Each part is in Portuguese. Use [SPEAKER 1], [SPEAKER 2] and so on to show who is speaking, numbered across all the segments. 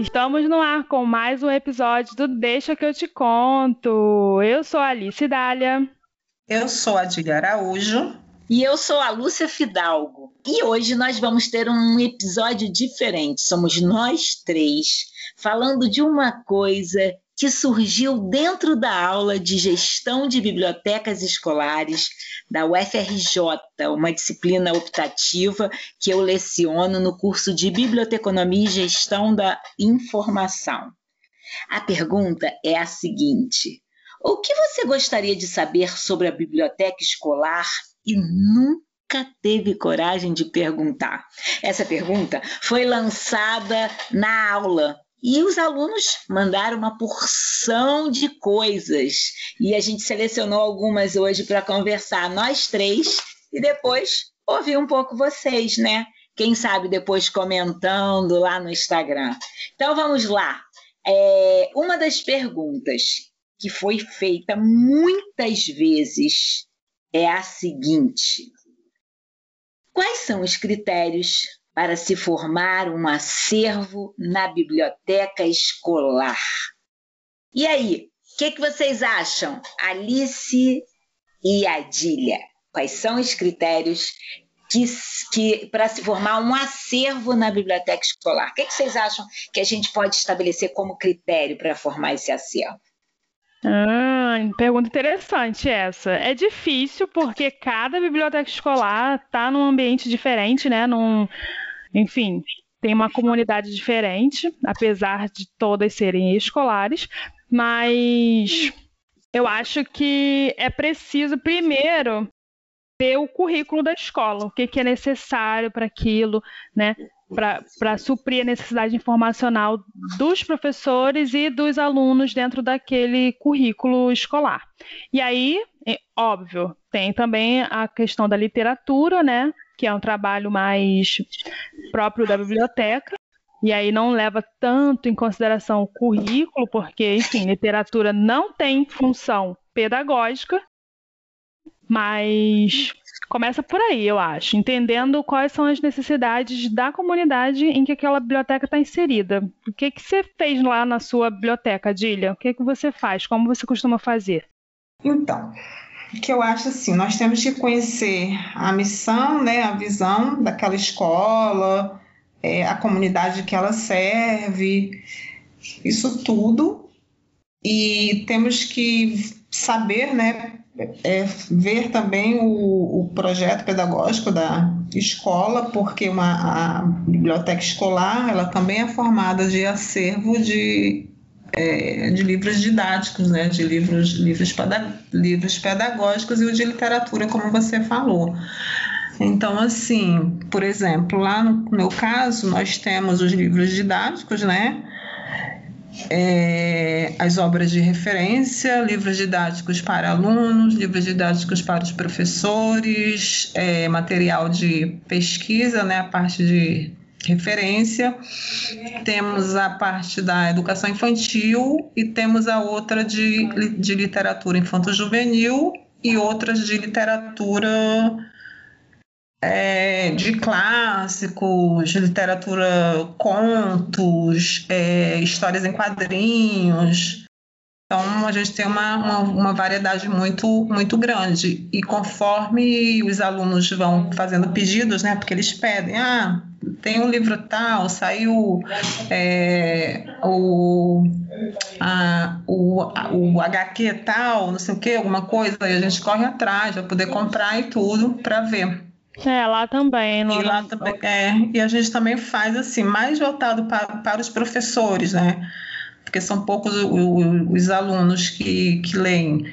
[SPEAKER 1] Estamos no ar com mais um episódio do Deixa que eu te conto. Eu sou a Alice Dália.
[SPEAKER 2] Eu sou a Adília Araújo.
[SPEAKER 3] E eu sou a Lúcia Fidalgo. E hoje nós vamos ter um episódio diferente. Somos nós três falando de uma coisa que surgiu dentro da aula de gestão de bibliotecas escolares da UFRJ, uma disciplina optativa que eu leciono no curso de Biblioteconomia e Gestão da Informação. A pergunta é a seguinte: o que você gostaria de saber sobre a biblioteca escolar e nunca teve coragem de perguntar? Essa pergunta foi lançada na aula e os alunos mandaram uma porção de coisas e a gente selecionou algumas hoje para conversar, nós três, e depois ouvir um pouco vocês, né? Quem sabe depois comentando lá no Instagram. Então vamos lá. É, uma das perguntas que foi feita muitas vezes é a seguinte: Quais são os critérios para se formar um acervo na biblioteca escolar. E aí, o que, que vocês acham, Alice e Adília? Quais são os critérios que, que para se formar um acervo na biblioteca escolar? O que, que vocês acham que a gente pode estabelecer como critério para formar esse acervo?
[SPEAKER 1] Ah, pergunta interessante essa. É difícil porque cada biblioteca escolar está num ambiente diferente, né? Num, enfim, tem uma comunidade diferente, apesar de todas serem escolares, mas eu acho que é preciso primeiro ver o currículo da escola, o que, que é necessário para aquilo, né? Para suprir a necessidade informacional dos professores e dos alunos dentro daquele currículo escolar. E aí, é óbvio, tem também a questão da literatura, né? Que é um trabalho mais próprio da biblioteca, e aí não leva tanto em consideração o currículo, porque, enfim, literatura não tem função pedagógica, mas começa por aí, eu acho, entendendo quais são as necessidades da comunidade em que aquela biblioteca está inserida. O que, que você fez lá na sua biblioteca, Dília? O que, que você faz? Como você costuma fazer?
[SPEAKER 2] Então, que eu acho assim, nós temos que conhecer a missão, né, a visão daquela escola, é, a comunidade que ela serve, isso tudo, e temos que saber, né, é, ver também o, o, projeto pedagógico da escola, porque uma, a biblioteca escolar ela também é formada de acervo de é, de livros didáticos, né, de livros, livros, livros pedagógicos e o de literatura, como você falou. Então, assim, por exemplo, lá no meu caso, nós temos os livros didáticos, né? É, as obras de referência, livros didáticos para alunos, livros didáticos para os professores, é, material de pesquisa, né? A parte de referência, temos a parte da educação infantil e temos a outra de, de literatura infanto-juvenil e outras de literatura é, de clássicos, de literatura contos, é, histórias em quadrinhos. Então, a gente tem uma, uma, uma, variedade muito, muito grande. E conforme os alunos vão fazendo pedidos, né, porque eles pedem, ah, tem um livro tal, saiu é, o, a, o, o HQ tal, não sei o que, alguma coisa, e a gente corre atrás para poder comprar e tudo para ver.
[SPEAKER 1] É, lá também.
[SPEAKER 2] No... E lá também, é, e a gente também faz assim, mais voltado para, para os professores, né? Porque são poucos os, os alunos que, que leem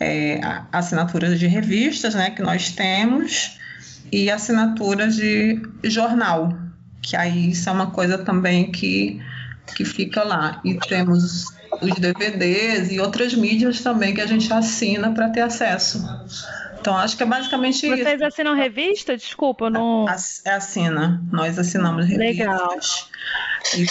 [SPEAKER 2] é, assinaturas de revistas, né, que nós temos, e assinaturas de jornal, que aí isso é uma coisa também que, que fica lá. E temos os DVDs e outras mídias também que a gente assina para ter acesso. Então, acho que é basicamente
[SPEAKER 1] Vocês
[SPEAKER 2] isso.
[SPEAKER 1] Vocês assinam revista? Desculpa, não.
[SPEAKER 2] Assina. Nós assinamos revistas.
[SPEAKER 3] Legal.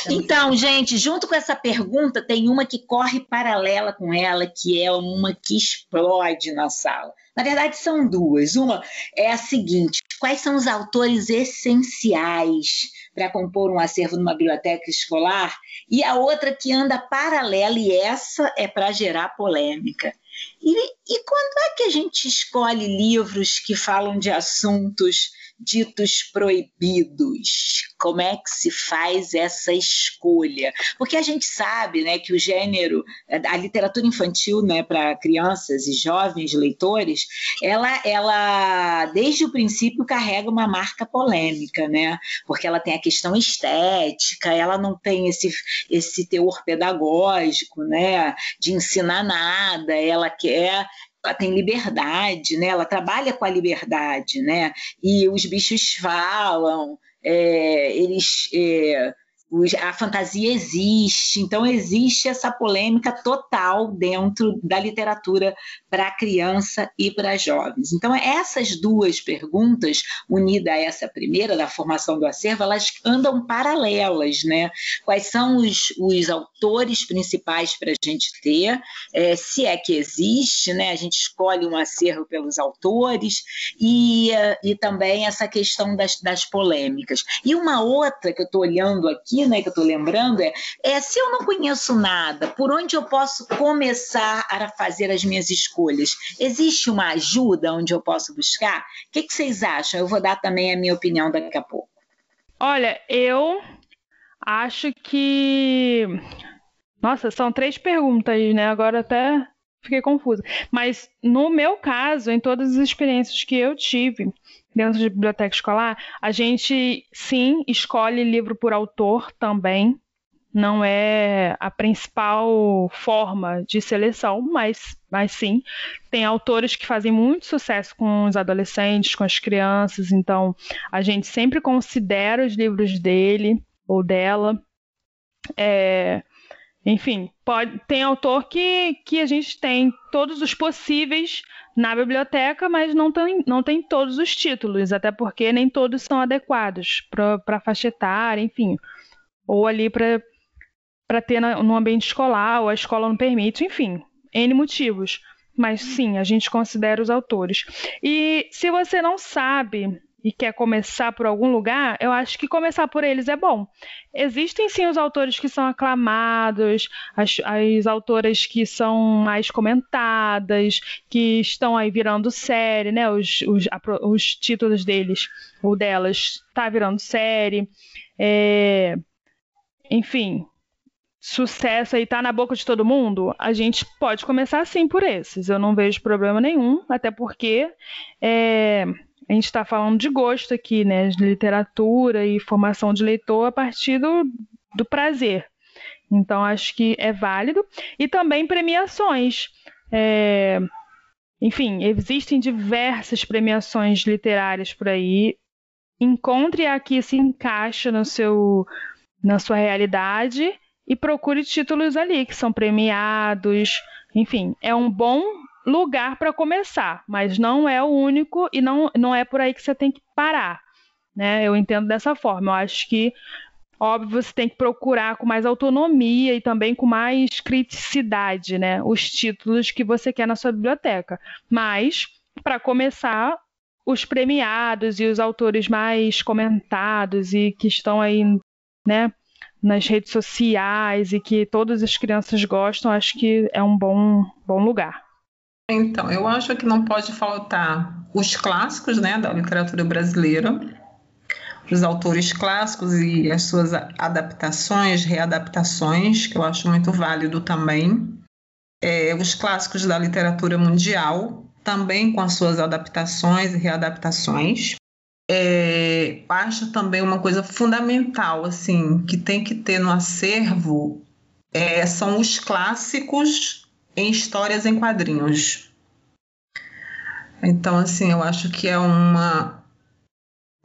[SPEAKER 3] Então, gente, junto com essa pergunta, tem uma que corre paralela com ela, que é uma que explode na sala. Na verdade, são duas. Uma é a seguinte: quais são os autores essenciais para compor um acervo numa biblioteca escolar, e a outra que anda paralela, e essa é para gerar polêmica. E, e quando é que a gente escolhe livros que falam de assuntos ditos proibidos? Como é que se faz essa escolha? Porque a gente sabe né, que o gênero, a literatura infantil né, para crianças e jovens leitores, ela, ela, desde o princípio, carrega uma marca polêmica, né? Porque ela tem a questão estética, ela não tem esse, esse teor pedagógico, né? De ensinar nada, ela quer ela tem liberdade, né? Ela trabalha com a liberdade, né? E os bichos falam, é, eles é, a fantasia existe, então existe essa polêmica total dentro da literatura para criança e para jovens. Então, essas duas perguntas, unidas a essa primeira, da formação do acervo, elas andam paralelas, né? Quais são os, os autores principais para a gente ter, é, se é que existe, né? A gente escolhe um acervo pelos autores e, e também essa questão das, das polêmicas. E uma outra que eu estou olhando aqui, né, que eu estou lembrando é, é se eu não conheço nada, por onde eu posso começar a fazer as minhas escolhas? Existe uma ajuda onde eu posso buscar? O que, que vocês acham? Eu vou dar também a minha opinião daqui a pouco.
[SPEAKER 1] Olha, eu acho que. Nossa, são três perguntas, né? Agora até fiquei confusa. Mas no meu caso, em todas as experiências que eu tive, dentro de biblioteca escolar, a gente sim escolhe livro por autor também. Não é a principal forma de seleção, mas, mas sim. Tem autores que fazem muito sucesso com os adolescentes, com as crianças, então a gente sempre considera os livros dele ou dela. É, enfim, pode, tem autor que, que a gente tem todos os possíveis na biblioteca, mas não tem, não tem todos os títulos, até porque nem todos são adequados para faixa etária, enfim. Ou ali para ter na, no ambiente escolar, ou a escola não permite, enfim, N motivos. Mas sim, a gente considera os autores. E se você não sabe e quer começar por algum lugar, eu acho que começar por eles é bom. Existem sim os autores que são aclamados, as, as autoras que são mais comentadas, que estão aí virando série, né? Os, os, a, os títulos deles ou delas tá virando série. É, enfim, sucesso aí tá na boca de todo mundo, a gente pode começar sim por esses. Eu não vejo problema nenhum, até porque é, a gente está falando de gosto aqui, né? De literatura e formação de leitor a partir do, do prazer. Então, acho que é válido. E também premiações. É, enfim, existem diversas premiações literárias por aí. Encontre a que se encaixa no seu, na sua realidade e procure títulos ali que são premiados. Enfim, é um bom lugar para começar, mas não é o único e não, não é por aí que você tem que parar. Né? Eu entendo dessa forma. Eu acho que, óbvio, você tem que procurar com mais autonomia e também com mais criticidade né? os títulos que você quer na sua biblioteca. Mas, para começar, os premiados e os autores mais comentados e que estão aí né, nas redes sociais e que todas as crianças gostam, acho que é um bom, bom lugar.
[SPEAKER 2] Então, eu acho que não pode faltar os clássicos né, da literatura brasileira, os autores clássicos e as suas adaptações, readaptações, que eu acho muito válido também. É, os clássicos da literatura mundial, também com as suas adaptações e readaptações. É, acho também uma coisa fundamental, assim, que tem que ter no acervo, é, são os clássicos em histórias em quadrinhos. Então, assim, eu acho que é uma,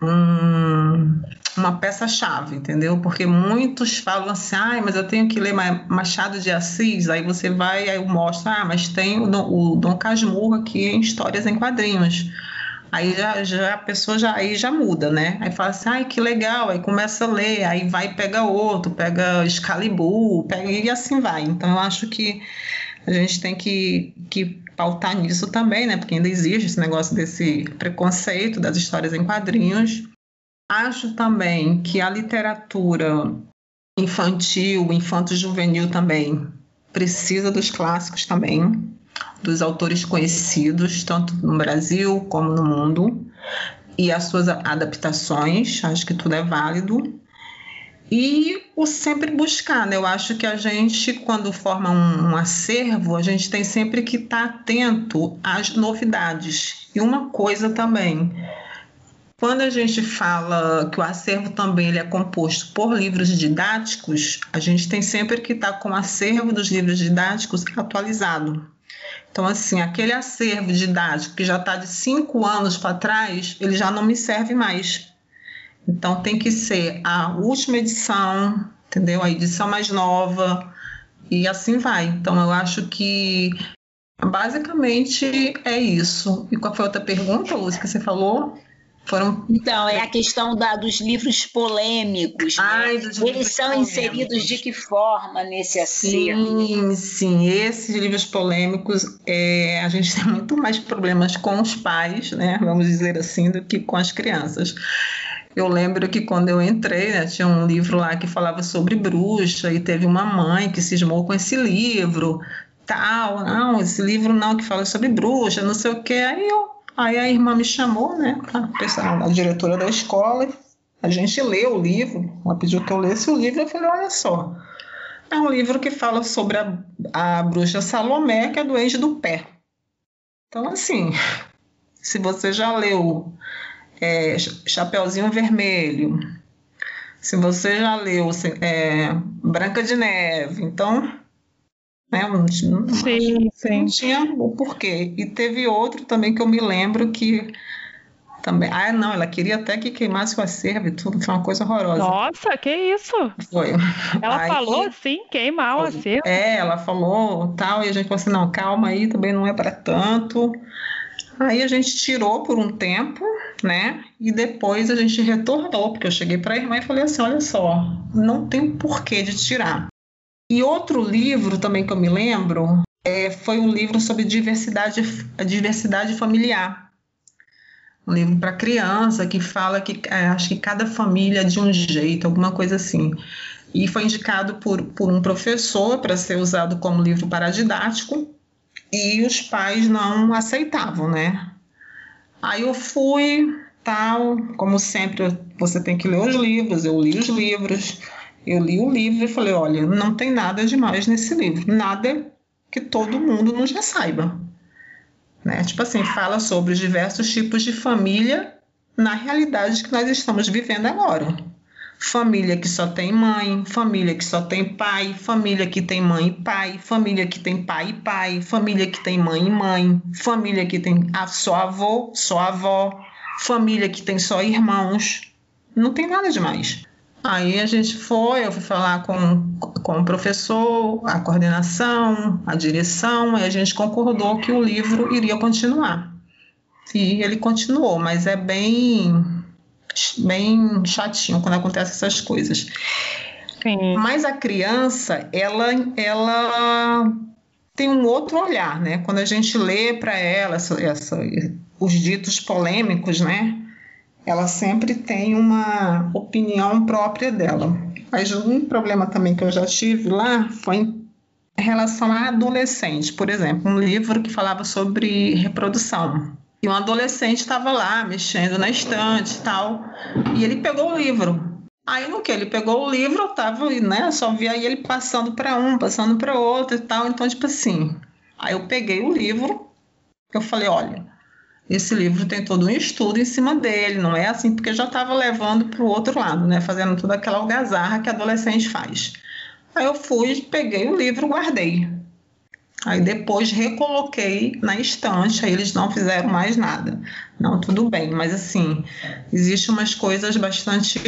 [SPEAKER 2] um, uma peça-chave, entendeu? Porque muitos falam assim, ah, mas eu tenho que ler Machado de Assis, aí você vai, aí eu mostro, ah, mas tem o Dom, o Dom Casmurro aqui em histórias em quadrinhos. Aí já, já a pessoa já, aí já muda, né? Aí fala assim, ai, que legal, aí começa a ler, aí vai pega outro, pega Excalibur, pega, e assim vai. Então eu acho que a gente tem que, que pautar nisso também, né? Porque ainda existe esse negócio desse preconceito das histórias em quadrinhos. Acho também que a literatura infantil, infanto-juvenil também precisa dos clássicos também, dos autores conhecidos, tanto no Brasil como no mundo, e as suas adaptações, acho que tudo é válido. E o sempre buscar, né? Eu acho que a gente, quando forma um, acervo, a gente tem sempre que estar atento às novidades. E uma coisa também, quando a gente fala que o acervo também ele é composto por livros didáticos, a gente tem sempre que estar com o acervo dos livros didáticos atualizado. Então, assim, aquele acervo didático que já está de cinco anos para trás, ele já não me serve mais. Então, tem que ser a última edição, entendeu? A edição mais nova, e assim vai. Então, eu acho que basicamente é isso. E qual foi a outra pergunta, Lúcia, que você falou?
[SPEAKER 3] Foram... Então, é a questão da, dos livros polêmicos. Né? Ai, né? Eles livros são polêmicos. inseridos de que forma nesse acervo?
[SPEAKER 2] Sim, sim. Esses livros polêmicos, é, a gente tem muito mais problemas com os pais, né? Vamos dizer assim, do que com as crianças. Eu lembro que quando eu entrei, né, tinha um livro lá que falava sobre bruxa e teve uma mãe que cismou com esse livro, tal, não, esse livro não que fala sobre bruxa, não sei o que. Aí eu Aí a irmã me chamou, né, a, a diretora da escola, a gente leu o livro, ela pediu que eu lesse o livro, eu falei, olha só, é um livro que fala sobre a, a bruxa Salomé, que é doente do pé. Então, assim, se você já leu é, Chapeuzinho Vermelho, se você já leu é, Branca de Neve, então né? Não, sim, sim. não tinha o porquê. E teve outro também que eu me lembro que também. Ah, não, ela queria até que queimasse o acervo e tudo, foi uma coisa horrorosa.
[SPEAKER 1] Nossa, que isso?
[SPEAKER 2] Foi.
[SPEAKER 1] Ela aí, falou assim, queimar o acervo.
[SPEAKER 2] É, ela falou tal, e a gente falou assim: não, calma aí, também não é para tanto. Aí a gente tirou por um tempo, né? E depois a gente retornou, porque eu cheguei para a irmã e falei assim: olha só, não tem porquê de tirar. E outro livro também que eu me lembro é, foi um livro sobre diversidade, diversidade familiar. Um livro para criança que fala que é, acho que cada família é de um jeito, alguma coisa assim. E foi indicado por, por um professor para ser usado como livro paradidático e os pais não aceitavam, né? Aí eu fui, tal, como sempre, você tem que ler os livros, eu li os livros eu li o livro e falei: olha, não tem nada demais nesse livro, nada que todo mundo não já saiba. Né? Tipo assim, fala sobre os diversos tipos de família na realidade que nós estamos vivendo agora. Família que só tem mãe, família que só tem pai, família que tem mãe e pai, família que tem pai e pai, família que tem mãe e mãe, família que tem só avô, só avó, família que tem só irmãos. Não tem nada demais. Aí a gente foi, eu fui falar com, com o professor, a coordenação, a direção, e a gente concordou que o livro iria continuar. E ele continuou, mas é bem, bem chatinho quando acontecem essas coisas. Sim. Mas a criança, ela, ela tem um outro olhar, né? Quando a gente lê para ela essa, essa, os ditos polêmicos, né? ela sempre tem uma opinião própria dela. Mas um problema também que eu já tive lá foi em relação a adolescente, por exemplo, um livro que falava sobre reprodução. E um adolescente estava lá mexendo na estante e tal, e ele pegou o livro. Aí no que ele pegou o livro, eu tava, né, só via ele passando para um, passando para outro e tal, então tipo assim. Aí eu peguei o livro, eu falei, olha, esse livro tem todo um estudo em cima dele, não é assim porque já estava levando para o outro lado, né? Fazendo toda aquela algazarra que adolescente faz. Aí eu fui, peguei o livro, guardei. Aí depois recoloquei na estante, aí eles não fizeram mais nada. Não, tudo bem, mas assim, existem umas coisas bastante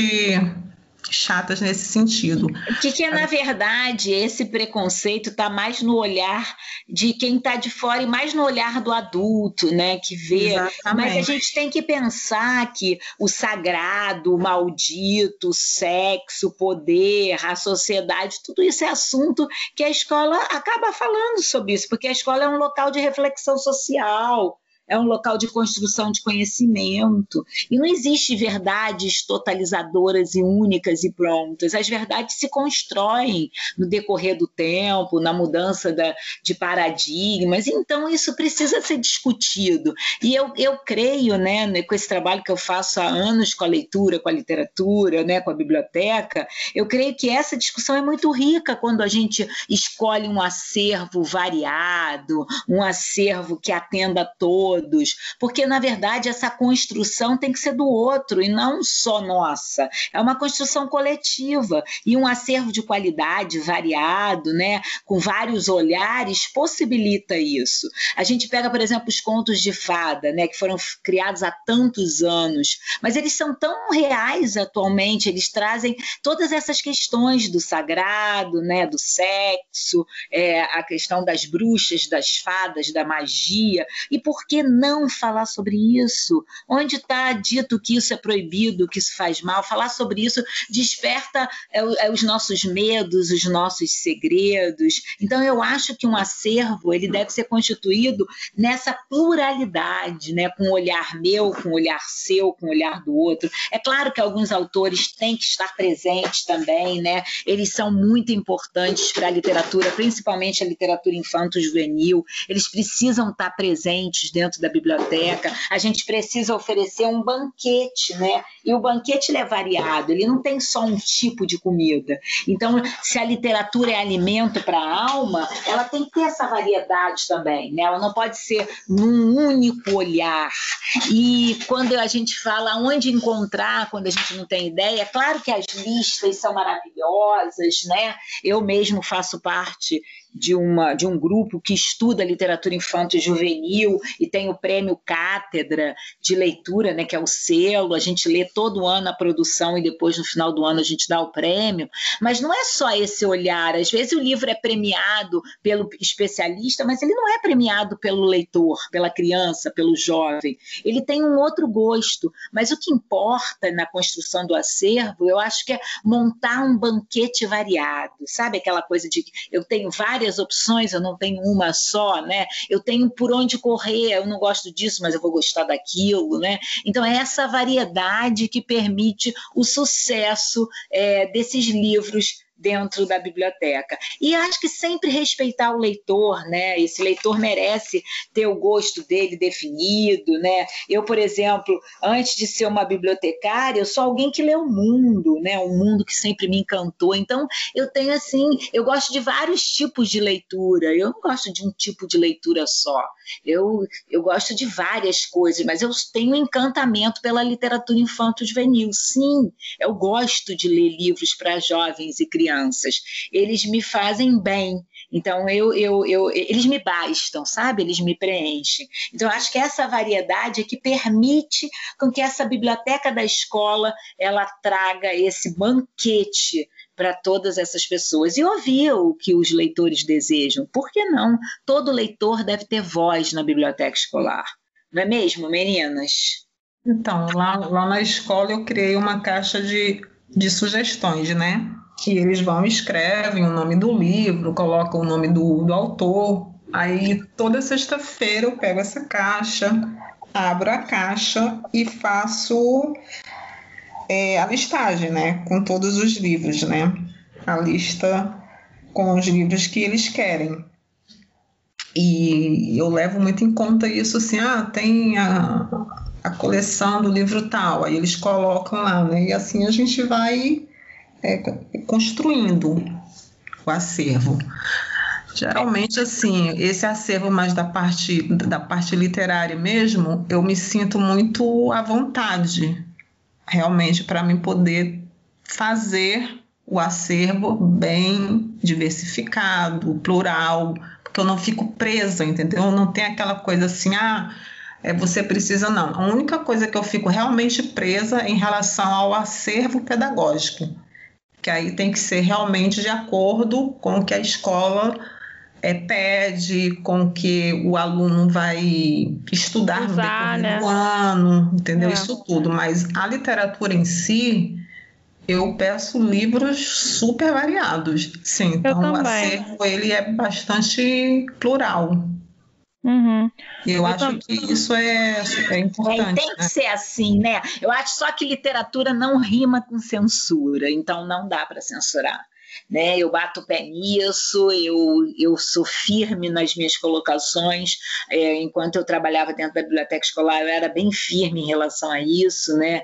[SPEAKER 2] chatas nesse sentido.
[SPEAKER 3] O que, que é, na verdade, esse preconceito está mais no olhar de quem está de fora e mais no olhar do adulto, né, que vê. Exatamente. Mas a gente tem que pensar que o sagrado, o maldito, o sexo, o poder, a sociedade, tudo isso é assunto que a escola acaba falando sobre isso, porque a escola é um local de reflexão social é um local de construção de conhecimento. E não existe verdades totalizadoras e únicas e prontas. As verdades se constroem no decorrer do tempo, na mudança da, de paradigmas. Então, isso precisa ser discutido. E eu, eu creio, né, com esse trabalho que eu faço há anos com a leitura, com a literatura, né, com a biblioteca, eu creio que essa discussão é muito rica quando a gente escolhe um acervo variado, um acervo que atenda a todos, porque na verdade essa construção tem que ser do outro e não só nossa. É uma construção coletiva e um acervo de qualidade variado, né, com vários olhares possibilita isso. A gente pega, por exemplo, os contos de fada, né, que foram criados há tantos anos, mas eles são tão reais atualmente, eles trazem todas essas questões do sagrado, né, do sexo, é, a questão das bruxas, das fadas, da magia. E por que não falar sobre isso? Onde está dito que isso é proibido, que isso faz mal? Falar sobre isso desperta é, é, os nossos medos, os nossos segredos. Então eu acho que um acervo ele deve ser constituído nessa pluralidade, né, com o olhar meu, com o olhar seu, com o olhar do outro. É claro que alguns autores têm que estar presentes também, né? Eles são muito importantes para a literatura, principalmente a literatura infanto-juvenil. Eles precisam estar presentes dentro da biblioteca. A gente precisa oferecer um banquete, né? E o banquete é variado, ele não tem só um tipo de comida. Então, se a literatura é alimento para a alma, ela tem que ter essa variedade também, né? Ela não pode ser num único olhar. E quando a gente fala onde encontrar, quando a gente não tem ideia, é claro que as listas são maravilhosas, né? Eu mesmo faço parte de, uma, de um grupo que estuda literatura infantil e juvenil e tem o prêmio Cátedra de Leitura, né, que é o selo. A gente lê todo ano a produção e depois, no final do ano, a gente dá o prêmio. Mas não é só esse olhar. Às vezes o livro é premiado pelo especialista, mas ele não é premiado pelo leitor, pela criança, pelo jovem. Ele tem um outro gosto. Mas o que importa na construção do acervo, eu acho que é montar um banquete variado. Sabe aquela coisa de eu tenho várias várias opções, eu não tenho uma só, né? Eu tenho por onde correr, eu não gosto disso, mas eu vou gostar daquilo, né? Então é essa variedade que permite o sucesso é, desses livros dentro da biblioteca. E acho que sempre respeitar o leitor, né? Esse leitor merece ter o gosto dele definido, né? Eu, por exemplo, antes de ser uma bibliotecária, eu sou alguém que lê o mundo, né? Um mundo que sempre me encantou. Então, eu tenho assim, eu gosto de vários tipos de leitura. Eu não gosto de um tipo de leitura só. Eu, eu gosto de várias coisas, mas eu tenho encantamento pela literatura infanto-juvenil. Sim, eu gosto de ler livros para jovens e crianças crianças. Eles me fazem bem. Então, eu, eu, eu, eles me bastam, sabe? Eles me preenchem. Então, acho que essa variedade é que permite com que essa biblioteca da escola ela traga esse banquete para todas essas pessoas e ouvir o que os leitores desejam. Por que não? Todo leitor deve ter voz na biblioteca escolar. Não é mesmo, meninas?
[SPEAKER 2] Então, lá, lá na escola eu criei uma caixa de, de sugestões, né? Que eles vão escrevem o nome do livro, colocam o nome do, do autor. Aí toda sexta-feira eu pego essa caixa, abro a caixa e faço é, a listagem, né? Com todos os livros, né? A lista com os livros que eles querem. E eu levo muito em conta isso, assim, ah, tem a, a coleção do livro tal, aí eles colocam lá, né? E assim a gente vai é, construindo o acervo. Geralmente, assim, esse acervo mais da parte, da parte literária mesmo, eu me sinto muito à vontade, realmente, para mim poder fazer o acervo bem diversificado, plural, porque eu não fico presa, entendeu? Não tem aquela coisa assim, ah, é, você precisa, não. A única coisa que eu fico realmente presa em relação ao acervo pedagógico que aí tem que ser realmente de acordo com o que a escola é, pede, com o que o aluno vai estudar Usar, no né? ano, entendeu? É. Isso tudo. Mas a literatura em si, eu peço livros super variados. Sim, então o acervo ele é bastante plural.
[SPEAKER 1] Uhum.
[SPEAKER 2] Eu, eu acho também. que isso é, é importante.
[SPEAKER 3] É, tem que né? ser assim, né? Eu acho só que literatura não rima com censura, então não dá para censurar né? Eu bato o pé nisso, eu, eu sou firme nas minhas colocações. É, enquanto eu trabalhava dentro da biblioteca escolar, eu era bem firme em relação a isso, né?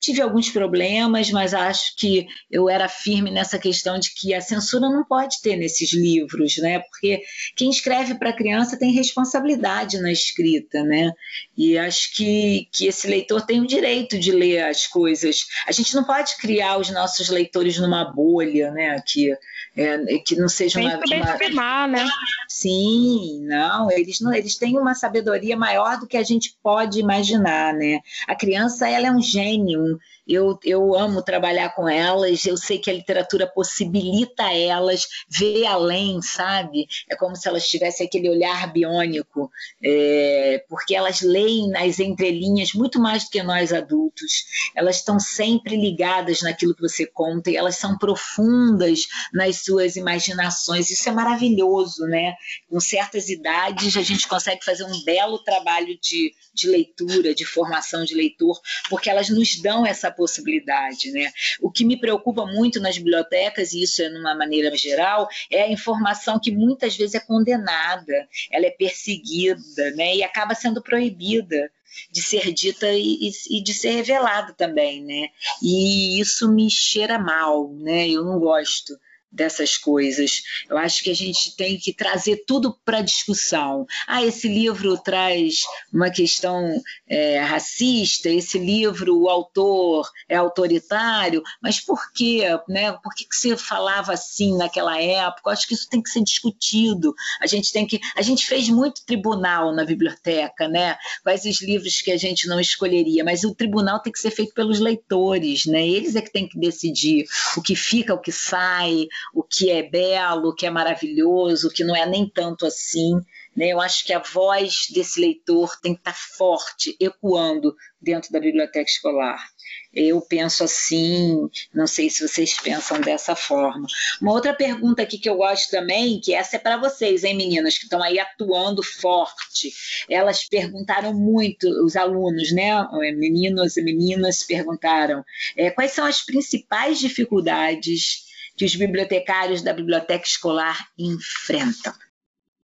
[SPEAKER 3] Tive alguns problemas, mas acho que eu era firme nessa questão de que a censura não pode ter nesses livros, né? Porque quem escreve para criança tem responsabilidade na escrita, né? E acho que, que esse leitor tem o direito de ler as coisas. A gente não pode criar os nossos leitores numa bolha, né? Que, é, que não seja
[SPEAKER 1] tem
[SPEAKER 3] uma.
[SPEAKER 1] Tem uma... né?
[SPEAKER 3] Sim, não eles, não. eles têm uma sabedoria maior do que a gente pode imaginar, né? A criança, ela é um gênio, eu, eu amo trabalhar com elas, eu sei que a literatura possibilita elas ver além, sabe? É como se elas tivessem aquele olhar biônico, é, porque elas leem nas entrelinhas muito mais do que nós adultos. Elas estão sempre ligadas naquilo que você conta e elas são profundas nas suas imaginações. Isso é maravilhoso, né? Com certas idades, a gente consegue fazer um belo trabalho de, de leitura, de formação de leitor, porque elas nos dão essa possibilidade. Né? O que me preocupa muito nas bibliotecas, e isso é numa maneira geral, é a informação que muitas vezes é condenada, ela é perseguida né? e acaba sendo proibida de ser dita e, e, de ser revelada também, né? E isso me cheira mal, né? Eu não gosto dessas coisas. Eu acho que a gente tem que trazer tudo para discussão. Ah, esse livro traz uma questão é, racista, esse livro, o autor é autoritário, mas por quê? Né? Por que, que você falava assim naquela época? Eu acho que isso tem que ser discutido. A gente tem que. A gente fez muito tribunal na biblioteca, né? Quais os livros que a gente não escolheria, mas o tribunal tem que ser feito pelos leitores, né? Eles é que têm que decidir o que fica, o que sai, o que é belo, o que é maravilhoso, o que não é nem tanto assim. Né? Eu acho que a voz desse leitor tem que estar forte, ecoando dentro da biblioteca escolar. Eu penso assim, não sei se vocês pensam dessa forma. Uma outra pergunta aqui que eu gosto também, que essa é para vocês, hein, meninas, que estão aí atuando forte. Elas perguntaram muito, os alunos, né, meninos e meninas perguntaram, é, quais são as principais dificuldades que os bibliotecários da biblioteca escolar enfrentam?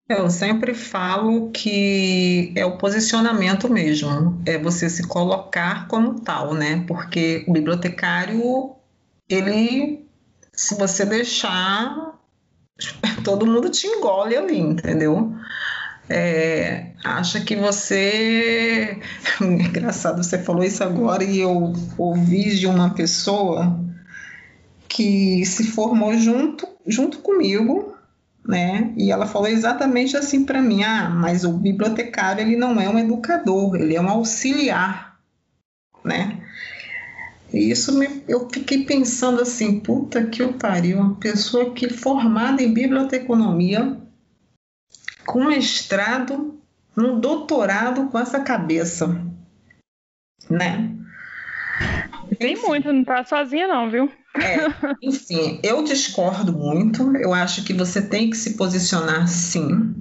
[SPEAKER 2] Eu sempre falo que é o posicionamento mesmo, é você se colocar como tal, né? Porque o bibliotecário, ele, se você deixar, todo mundo te engole ali, entendeu? É, acha que você. Engraçado, você falou isso agora e eu ouvi de uma pessoa que se formou junto, junto comigo, né? E ela falou exatamente assim para mim: ah, mas o bibliotecário ele não é um educador, ele é um auxiliar, né? E isso me, eu fiquei pensando assim, puta que eu pariu, uma pessoa que formada em biblioteconomia, com mestrado, um doutorado com essa cabeça, né?
[SPEAKER 1] Tem muito, não tá sozinha não, viu?
[SPEAKER 2] É, enfim, eu discordo muito. Eu acho que você tem que se posicionar sim.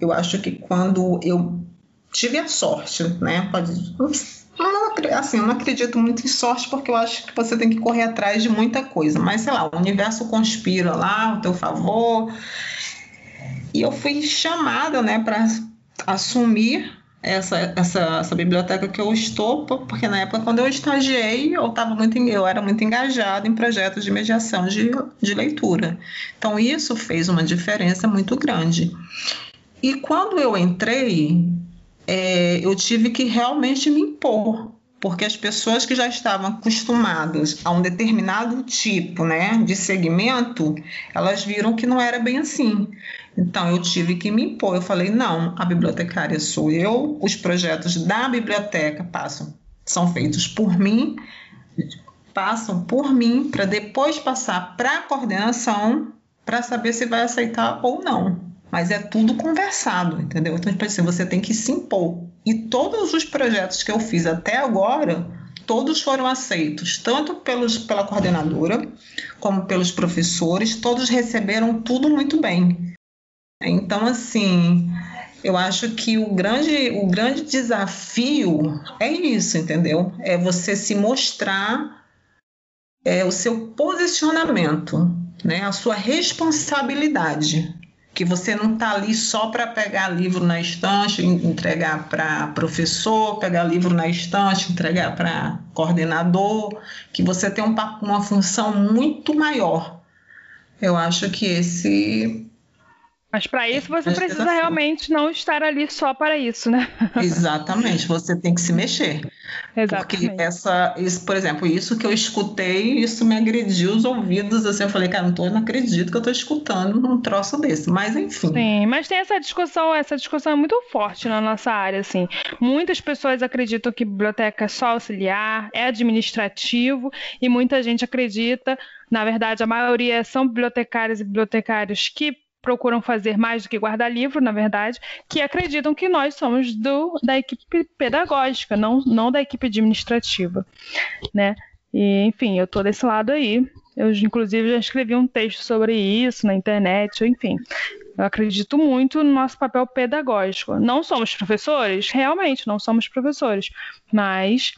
[SPEAKER 2] Eu acho que quando eu tive a sorte, né? Pode. Assim, eu não acredito muito em sorte porque eu acho que você tem que correr atrás de muita coisa. Mas, sei lá, o universo conspira lá ao teu favor. E eu fui chamada, né, para assumir essa, essa, essa biblioteca que eu estou, porque na época quando eu estagiei, eu, tava muito, eu era muito engajado em projetos de mediação de, de leitura. Então isso fez uma diferença muito grande. E quando eu entrei, é, eu tive que realmente me impor, porque as pessoas que já estavam acostumadas a um determinado tipo né, de segmento, elas viram que não era bem assim. Então eu tive que me impor. Eu falei: não, a bibliotecária sou eu, os projetos da biblioteca passam, são feitos por mim, passam por mim para depois passar para a coordenação para saber se vai aceitar ou não. Mas é tudo conversado, entendeu? Então, tipo assim, você tem que se impor. E todos os projetos que eu fiz até agora, todos foram aceitos, tanto pelos, pela coordenadora como pelos professores, todos receberam tudo muito bem. Então, assim, Eu acho que o grande, o grande desafio é isso, entendeu? É você se mostrar é, o seu posicionamento, né? a sua responsabilidade. Que você não está ali só para pegar livro na estante, entregar para professor, pegar livro na estante, entregar para coordenador, que você tem um, uma função muito maior. Eu acho que esse
[SPEAKER 1] mas para isso você precisa realmente não estar ali só para isso, né?
[SPEAKER 2] Exatamente, você tem que se mexer. Exatamente. Porque essa, isso, por exemplo, isso que eu escutei, isso me agrediu os ouvidos, assim, eu falei, cara, não, tô, não acredito que eu estou escutando um troço desse, mas enfim.
[SPEAKER 1] Sim, mas tem essa discussão, essa discussão é muito forte na nossa área, assim. Muitas pessoas acreditam que biblioteca é só auxiliar, é administrativo, e muita gente acredita, na verdade, a maioria são bibliotecários e bibliotecários que procuram fazer mais do que guardar livro, na verdade, que acreditam que nós somos do, da equipe pedagógica, não, não da equipe administrativa, né? E, enfim, eu estou desse lado aí. Eu, inclusive, já escrevi um texto sobre isso na internet, enfim. Eu acredito muito no nosso papel pedagógico. Não somos professores? Realmente, não somos professores. Mas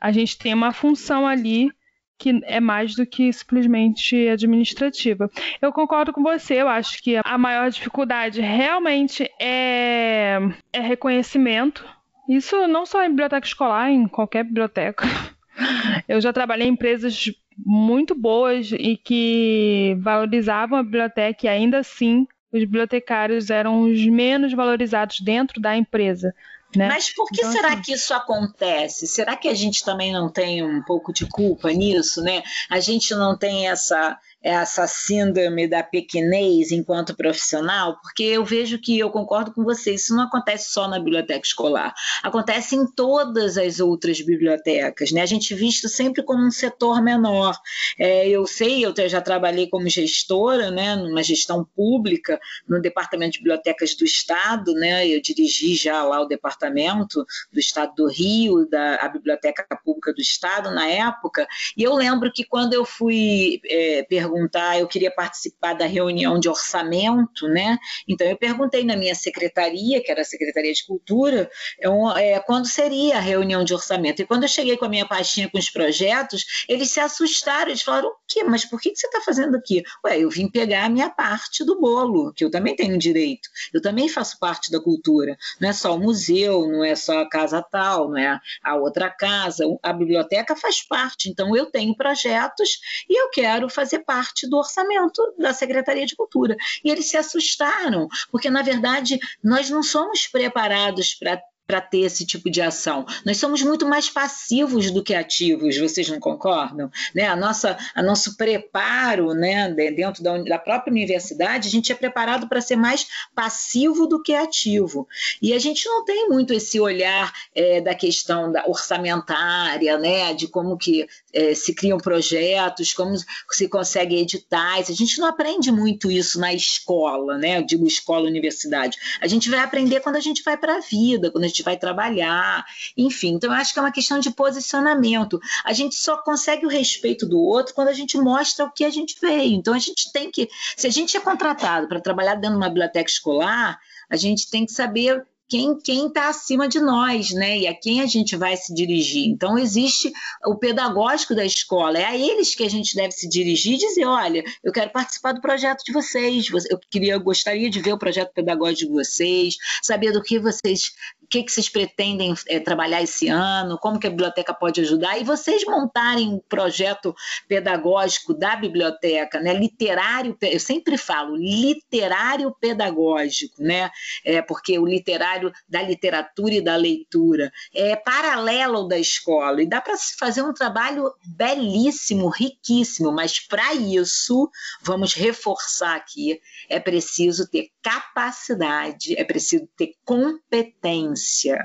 [SPEAKER 1] a gente tem uma função ali que é mais do que simplesmente administrativa. Eu concordo com você, eu acho que a maior dificuldade realmente é, é reconhecimento. Isso não só em biblioteca escolar, em qualquer biblioteca. Eu já trabalhei em empresas muito boas e que valorizavam a biblioteca e ainda assim os bibliotecários eram os menos valorizados dentro da empresa. Né?
[SPEAKER 3] Mas por que então, será assim... que isso acontece? Será que a gente também não tem um pouco de culpa nisso, né? A gente não tem essa essa síndrome da pequenez enquanto profissional, porque eu vejo que eu concordo com você, isso não acontece só na biblioteca escolar, acontece em todas as outras bibliotecas, né? A gente é visto sempre como um setor menor. É, eu sei, eu já trabalhei como gestora, né, numa gestão pública no departamento de bibliotecas do estado, né? Eu dirigi já lá o departamento do estado do Rio, da a biblioteca pública do estado na época, e eu lembro que quando eu fui é, perguntar perguntar, eu queria participar da reunião de orçamento, né? Então eu perguntei na minha secretaria, que era a Secretaria de Cultura, eu, é, quando seria a reunião de orçamento. E quando eu cheguei com a minha pastinha com os projetos, eles se assustaram, eles falaram, o quê? Mas por que você está fazendo aqui? Ué, eu vim pegar a minha parte do bolo, que eu também tenho direito. Eu também faço parte da cultura. Não é só o museu, não é só a casa tal, não é a outra casa. A biblioteca faz parte. Então eu tenho projetos e eu quero fazer parte parte do orçamento da Secretaria de Cultura. E eles se assustaram, porque, na verdade, nós não somos preparados para para ter esse tipo de ação. Nós somos muito mais passivos do que ativos, vocês não concordam? Né? A nossa, a nosso preparo né, dentro da, da própria universidade, a gente é preparado para ser mais passivo do que ativo. E a gente não tem muito esse olhar é, da questão da orçamentária, né, de como que é, se criam projetos, como se consegue editais. A gente não aprende muito isso na escola, né? Eu digo escola, universidade. A gente vai aprender quando a gente vai para a vida, quando a gente vai trabalhar, enfim. Então, eu acho que é uma questão de posicionamento. A gente só consegue o respeito do outro quando a gente mostra o que a gente veio. Então, a gente tem que, se a gente é contratado para trabalhar dentro de uma biblioteca escolar, a gente tem que saber quem quem está acima de nós, né? E a quem a gente vai se dirigir. Então existe o pedagógico da escola, é a eles que a gente deve se dirigir e dizer, olha, eu quero participar do projeto de vocês, eu queria, eu gostaria de ver o projeto pedagógico de vocês, saber do que vocês o que, que vocês pretendem é, trabalhar esse ano, como que a biblioteca pode ajudar, e vocês montarem um projeto pedagógico da biblioteca, né, literário, eu sempre falo, literário pedagógico, né, é, porque o literário da literatura e da leitura é paralelo ao da escola, e dá para se fazer um trabalho belíssimo, riquíssimo, mas para isso, vamos reforçar aqui, é preciso ter capacidade, é preciso ter competência, competência.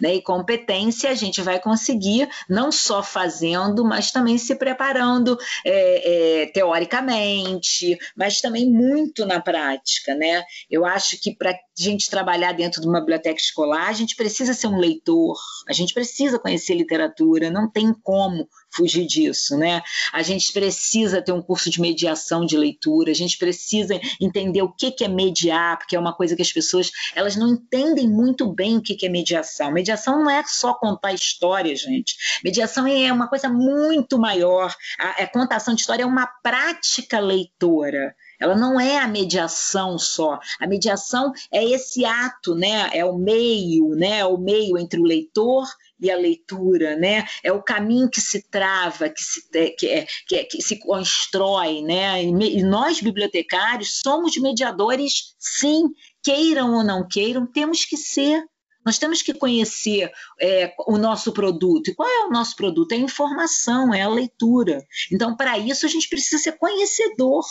[SPEAKER 3] Né? E competência a gente vai conseguir não só fazendo, mas também se preparando é, é, teoricamente, mas também muito na prática. Né? Eu acho que para a gente trabalhar dentro de uma biblioteca escolar, a gente precisa ser um leitor, a gente precisa conhecer literatura, não tem como fugir disso, né? A gente precisa ter um curso de mediação de leitura, a gente precisa entender o que é mediar, porque é uma coisa que as pessoas elas não entendem muito bem o que é mediação. Mediação não é só contar história, gente. Mediação é uma coisa muito maior. A, a contação de história é uma prática leitora. Ela não é a mediação só. A mediação é esse ato, né? É o meio, né? É o meio entre o leitor e a leitura, né? É o caminho que se trava, que se, que, é, que, é, que se constrói, né? E nós, bibliotecários, somos mediadores, sim, queiram ou não queiram, temos que ser. Nós temos que conhecer é, o nosso produto. E qual é o nosso produto? É a informação, é a leitura. Então, para isso, a gente precisa ser conhecedor.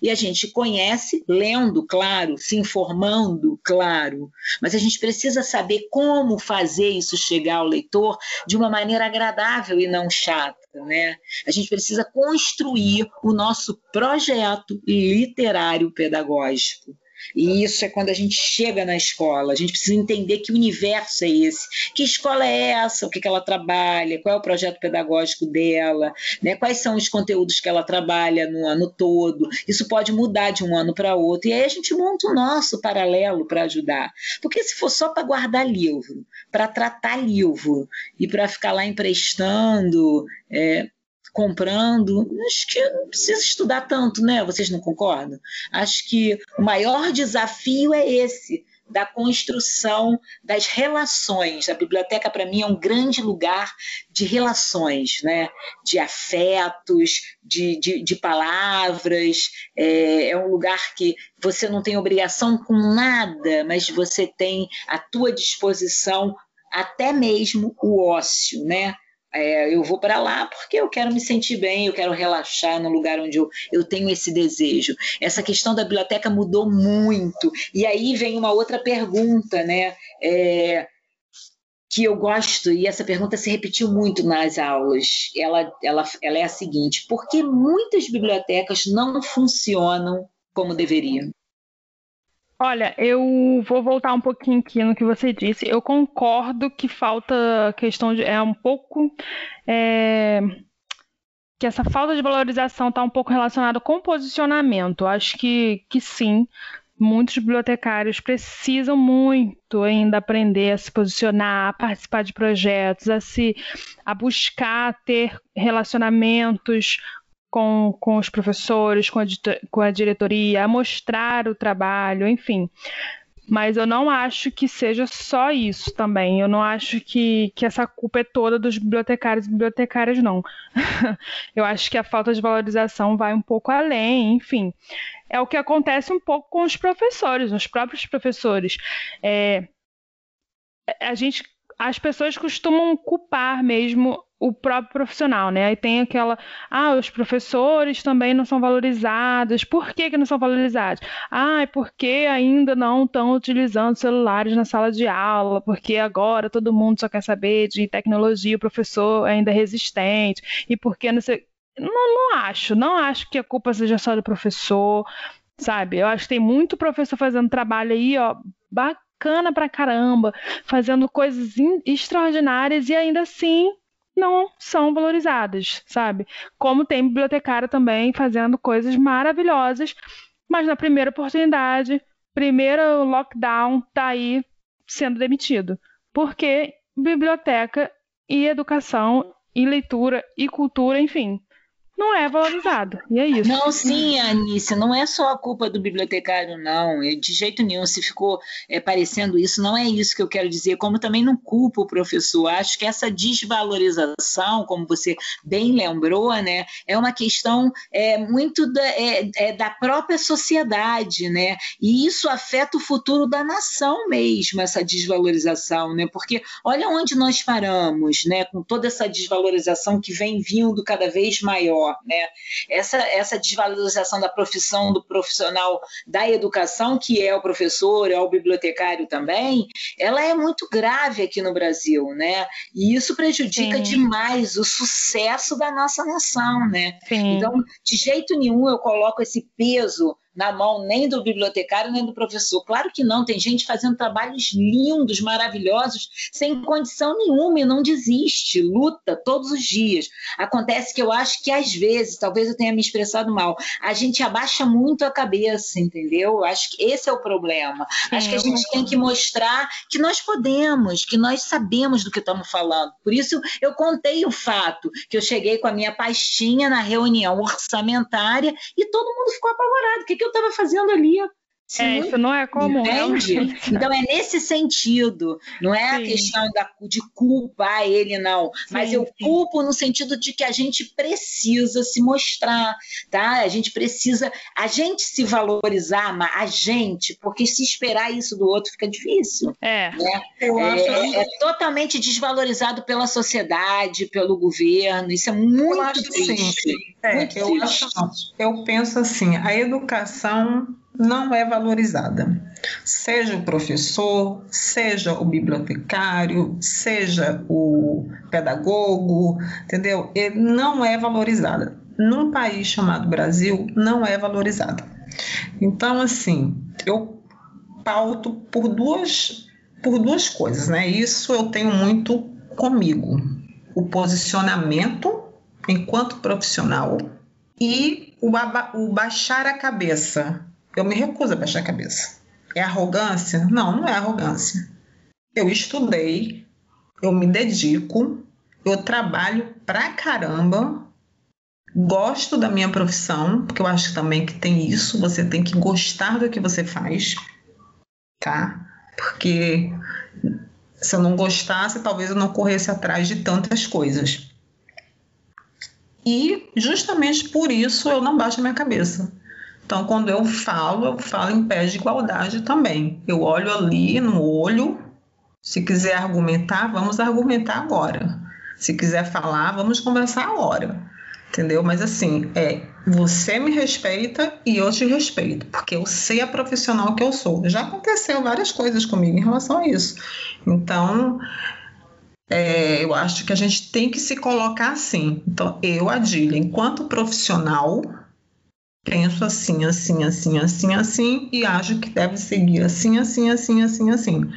[SPEAKER 3] E a gente conhece lendo, claro, se informando, claro, mas a gente precisa saber como fazer isso chegar ao leitor de uma maneira agradável e não chata. Né? A gente precisa construir o nosso projeto literário pedagógico. E isso é quando a gente chega na escola. A gente precisa entender que universo é esse, que escola é essa, o que, que ela trabalha, qual é o projeto pedagógico dela, né? quais são os conteúdos que ela trabalha no ano todo. Isso pode mudar de um ano para outro. E aí a gente monta o nosso paralelo para ajudar. Porque se for só para guardar livro, para tratar livro e para ficar lá emprestando, é, comprando. Acho que não precisa estudar tanto, né? Vocês não concordam? Acho que o maior desafio é esse da construção das relações. A biblioteca, para mim, é um grande lugar de relações, né? de afetos, de, de, de palavras. É, é, um lugar que você não tem obrigação com nada, mas você tem à tua disposição até mesmo o ócio, né? É, eu vou para lá porque eu quero me sentir bem, eu quero relaxar no lugar onde eu, eu tenho esse desejo. Essa questão da biblioteca mudou muito. E aí vem uma outra pergunta, né? É, que eu gosto, e essa pergunta se repetiu muito nas aulas. Ela, ela, ela é a seguinte: por que muitas bibliotecas não funcionam como deveriam?
[SPEAKER 1] Olha, eu vou voltar um pouquinho aqui no que você disse. Eu concordo que falta questão de. É um pouco. É, que essa falta de valorização está um pouco relacionada com posicionamento. Acho que, que sim. Muitos bibliotecários precisam muito ainda aprender a se posicionar, a participar de projetos, a se a buscar ter relacionamentos com, com os professores, com a, com a diretoria, a mostrar o trabalho, enfim. Mas eu não acho que seja só isso também. Eu não acho que, que essa culpa é toda dos bibliotecários e bibliotecárias, não. eu acho que a falta de valorização vai um pouco além, enfim. É o que acontece um pouco com os professores, os próprios professores. É, a gente, as pessoas costumam culpar mesmo o próprio profissional, né? Aí tem aquela, ah, os professores também não são valorizados. Por que, que não são valorizados? Ah, é porque ainda não estão utilizando celulares na sala de aula, porque agora todo mundo só quer saber de tecnologia, o professor ainda é resistente, e porque não sei. Não, não acho, não acho que a culpa seja só do professor, sabe? Eu acho que tem muito professor fazendo trabalho aí, ó, bacana pra caramba, fazendo coisas extraordinárias e ainda assim não são valorizadas, sabe? Como tem bibliotecária também fazendo coisas maravilhosas, mas na primeira oportunidade, primeiro lockdown, tá aí sendo demitido. Porque biblioteca e educação e leitura e cultura, enfim, não é valorizado. E é isso.
[SPEAKER 3] Não, sim, Anícia, não é só a culpa do bibliotecário, não. De jeito nenhum, se ficou é, parecendo isso, não é isso que eu quero dizer. Como também não culpo o professor. Acho que essa desvalorização, como você bem lembrou, né, é uma questão é, muito da, é, é, da própria sociedade, né? E isso afeta o futuro da nação mesmo, essa desvalorização, né? Porque olha onde nós paramos, né? Com toda essa desvalorização que vem vindo cada vez maior né? Essa, essa desvalorização da profissão do profissional da educação, que é o professor, é o bibliotecário também, ela é muito grave aqui no Brasil, né? E isso prejudica Sim. demais o sucesso da nossa nação, né? Sim. Então, de jeito nenhum eu coloco esse peso na mão nem do bibliotecário nem do professor. Claro que não, tem gente fazendo trabalhos lindos, maravilhosos, sem condição nenhuma e não desiste, luta todos os dias. Acontece que eu acho que às vezes, talvez eu tenha me expressado mal, a gente abaixa muito a cabeça, entendeu? Acho que esse é o problema. Sim, acho que a gente tem que mostrar que nós podemos, que nós sabemos do que estamos falando. Por isso eu contei o fato que eu cheguei com a minha pastinha na reunião orçamentária e todo mundo ficou apavorado. O que, que eu estava fazendo ali?
[SPEAKER 1] Sim, é, isso não é comum.
[SPEAKER 3] Entende? Então é nesse sentido, não é sim. a questão da, de culpar ele, não. Sim, mas eu sim. culpo no sentido de que a gente precisa se mostrar, tá? A gente precisa, a gente se valorizar, a gente, porque se esperar isso do outro fica difícil.
[SPEAKER 1] É.
[SPEAKER 3] Né? Eu é, acho é, é totalmente desvalorizado pela sociedade, pelo governo. Isso é muito triste.
[SPEAKER 2] É, muito eu, triste. Acho, eu penso assim, a educação não é valorizada. Seja o professor, seja o bibliotecário, seja o pedagogo, entendeu? Ele não é valorizada. Num país chamado Brasil, não é valorizada. Então, assim, eu pauto por duas, por duas coisas, né? Isso eu tenho muito comigo. O posicionamento enquanto profissional e o, o baixar a cabeça eu me recuso a baixar a cabeça. É arrogância? Não, não é arrogância. Eu estudei, eu me dedico, eu trabalho pra caramba, gosto da minha profissão, porque eu acho também que tem isso, você tem que gostar do que você faz, tá? Porque se eu não gostasse, talvez eu não corresse atrás de tantas coisas. E justamente por isso eu não baixo a minha cabeça. Então, quando eu falo, eu falo em pé de igualdade também. Eu olho ali no olho. Se quiser argumentar, vamos argumentar agora. Se quiser falar, vamos conversar agora. Entendeu? Mas assim, é, você me respeita e eu te respeito, porque eu sei a profissional que eu sou. Já aconteceu várias coisas comigo em relação a isso. Então, é, eu acho que a gente tem que se colocar assim. Então, eu, Adília, enquanto profissional, penso assim, assim, assim, assim, assim, e acho que deve seguir assim, assim, assim, assim, assim.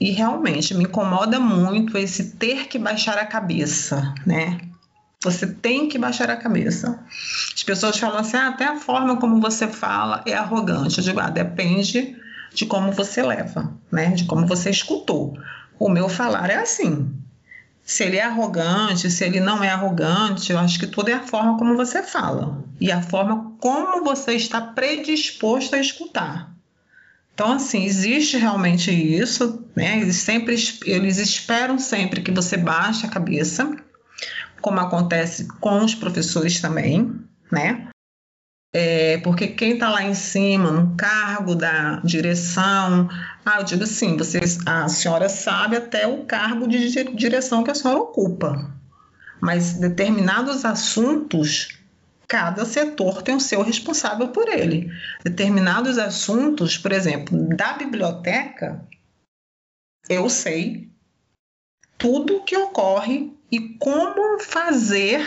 [SPEAKER 2] E realmente me incomoda muito esse ter que baixar a cabeça, né? Você tem que baixar a cabeça. As pessoas falam assim, ah, até a forma como você fala é arrogante. Eu digo, ah, depende de como você leva, né? De como você escutou. O meu falar é assim se ele é arrogante, se ele não é arrogante, eu acho que tudo é a forma como você fala e a forma como você está predisposto a escutar. Então, assim, existe realmente isso, né? Eles sempre eles esperam sempre que você baixe a cabeça, como acontece com os professores também, né? É, porque quem está lá em cima, no cargo da direção, ah, eu digo assim, vocês, a senhora sabe até o cargo de direção que a senhora ocupa, mas determinados assuntos, cada setor tem o seu responsável por ele. Determinados assuntos, por exemplo, da biblioteca, eu sei tudo o que ocorre e como fazer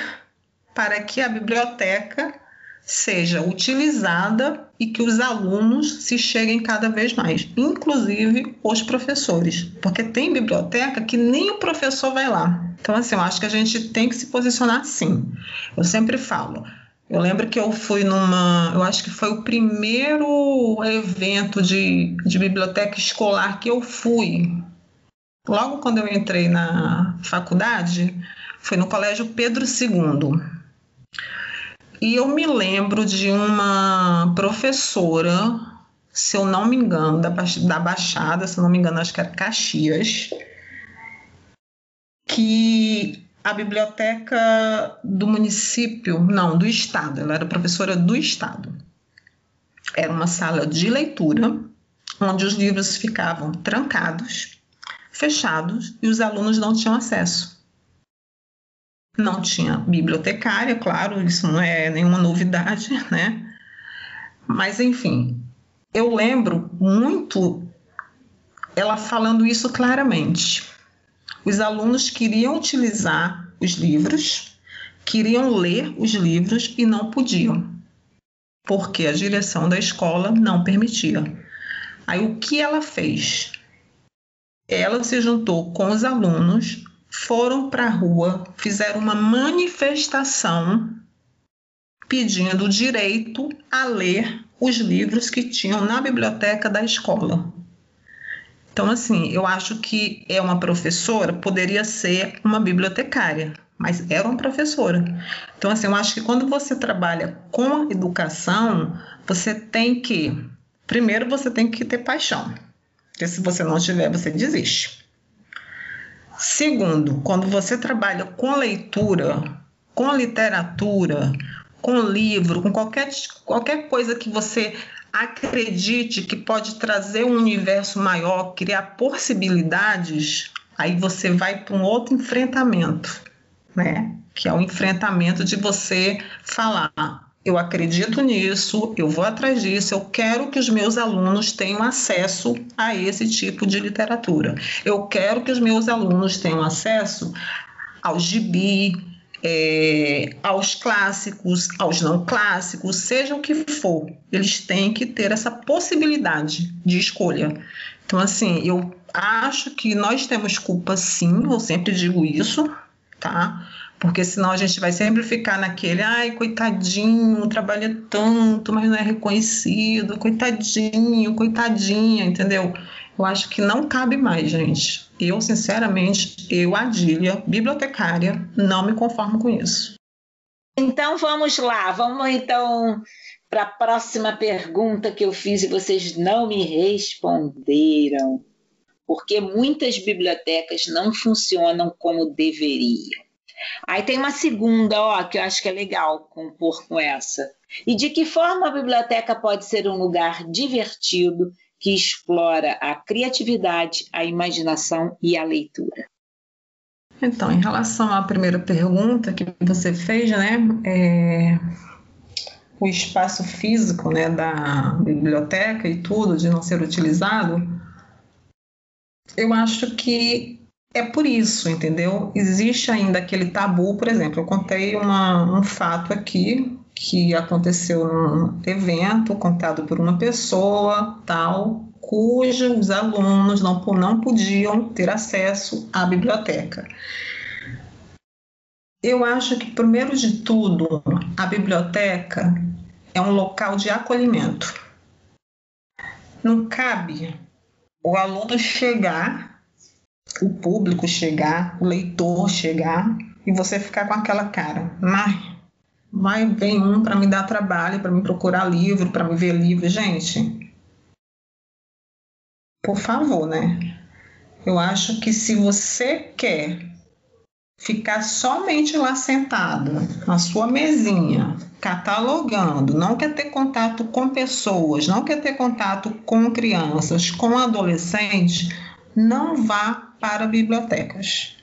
[SPEAKER 2] para que a biblioteca seja utilizada e que os alunos se cheguem cada vez mais, inclusive os professores, porque tem biblioteca que nem o professor vai lá. Então, assim, eu acho que a gente tem que se posicionar assim. Eu sempre falo. Eu lembro que eu fui numa. Eu acho que foi o primeiro evento de, de biblioteca escolar que eu fui. Logo quando eu entrei na faculdade, foi no Colégio Pedro II. E eu me lembro de uma professora, se eu não me engano, da, da Baixada, se eu não me engano, acho que era Caxias, que a biblioteca do município, não, do estado, ela era professora do estado. Era uma sala de leitura, onde os livros ficavam trancados, fechados e os alunos não tinham acesso. não tinha bibliotecária, claro, isso não é nenhuma novidade, né? Mas, enfim, eu lembro muito ela falando isso claramente. Os alunos queriam utilizar os livros, queriam ler os livros e não podiam, porque a direção da escola não permitia. Aí o que ela fez? Ela se juntou com os alunos, foram para a rua, fizeram uma manifestação pedindo o direito a ler os livros que tinham na biblioteca da escola. Então, assim, eu acho que é uma professora, poderia ser uma bibliotecária, mas era uma professora. Então, assim, eu acho que quando você trabalha com educação, você tem que, primeiro, você tem que ter paixão, porque se você não tiver, você desiste. Segundo, quando você trabalha com leitura, com literatura, com livro, com qualquer, qualquer coisa que você acredite que pode trazer um universo maior, criar possibilidades, aí você vai para um outro enfrentamento, né? Que é o enfrentamento de você falar: eu acredito nisso, eu vou atrás disso, eu quero que os meus alunos tenham acesso a esse tipo de literatura. Eu quero que os meus alunos tenham acesso ao gibi, é, aos clássicos, aos não clássicos, seja o que for, eles têm que ter essa possibilidade de escolha. Então, assim, eu acho que nós temos culpa sim, eu sempre digo isso, tá? Porque senão a gente vai sempre ficar naquele, ai, coitadinho, trabalha tanto, mas não é reconhecido, coitadinho, coitadinha, entendeu? Eu acho que não cabe mais, gente. Eu, sinceramente, eu, Adília, bibliotecária, não me conformo com isso.
[SPEAKER 3] Então vamos lá, vamos então para a próxima pergunta que eu fiz e vocês não me responderam. Porque muitas bibliotecas não funcionam como deveriam. Aí tem uma segunda, ó, que eu acho que é legal compor com essa. E de que forma a biblioteca pode ser um lugar divertido que explora a criatividade, a imaginação e a leitura.
[SPEAKER 2] Então, em relação à primeira pergunta que você fez, né, é, o espaço físico, né, da biblioteca e tudo de não ser utilizado, eu acho que é por isso, entendeu? Existe ainda aquele tabu, por exemplo, eu contei uma, um fato aqui que aconteceu num evento contado por uma pessoa tal, cujos alunos não, não podiam ter acesso à biblioteca. Eu acho que, primeiro de tudo, a biblioteca é um local de acolhimento. Não cabe o aluno chegar, o público chegar, o leitor chegar e você ficar com aquela cara. Mas vai vem um para me dar trabalho, para me procurar livro, para me ver livro, gente. Por favor, né? Eu acho que se você quer ficar somente lá sentado na sua mesinha, catalogando, não quer ter contato com pessoas, não quer ter contato com crianças, com adolescentes, não vá para bibliotecas.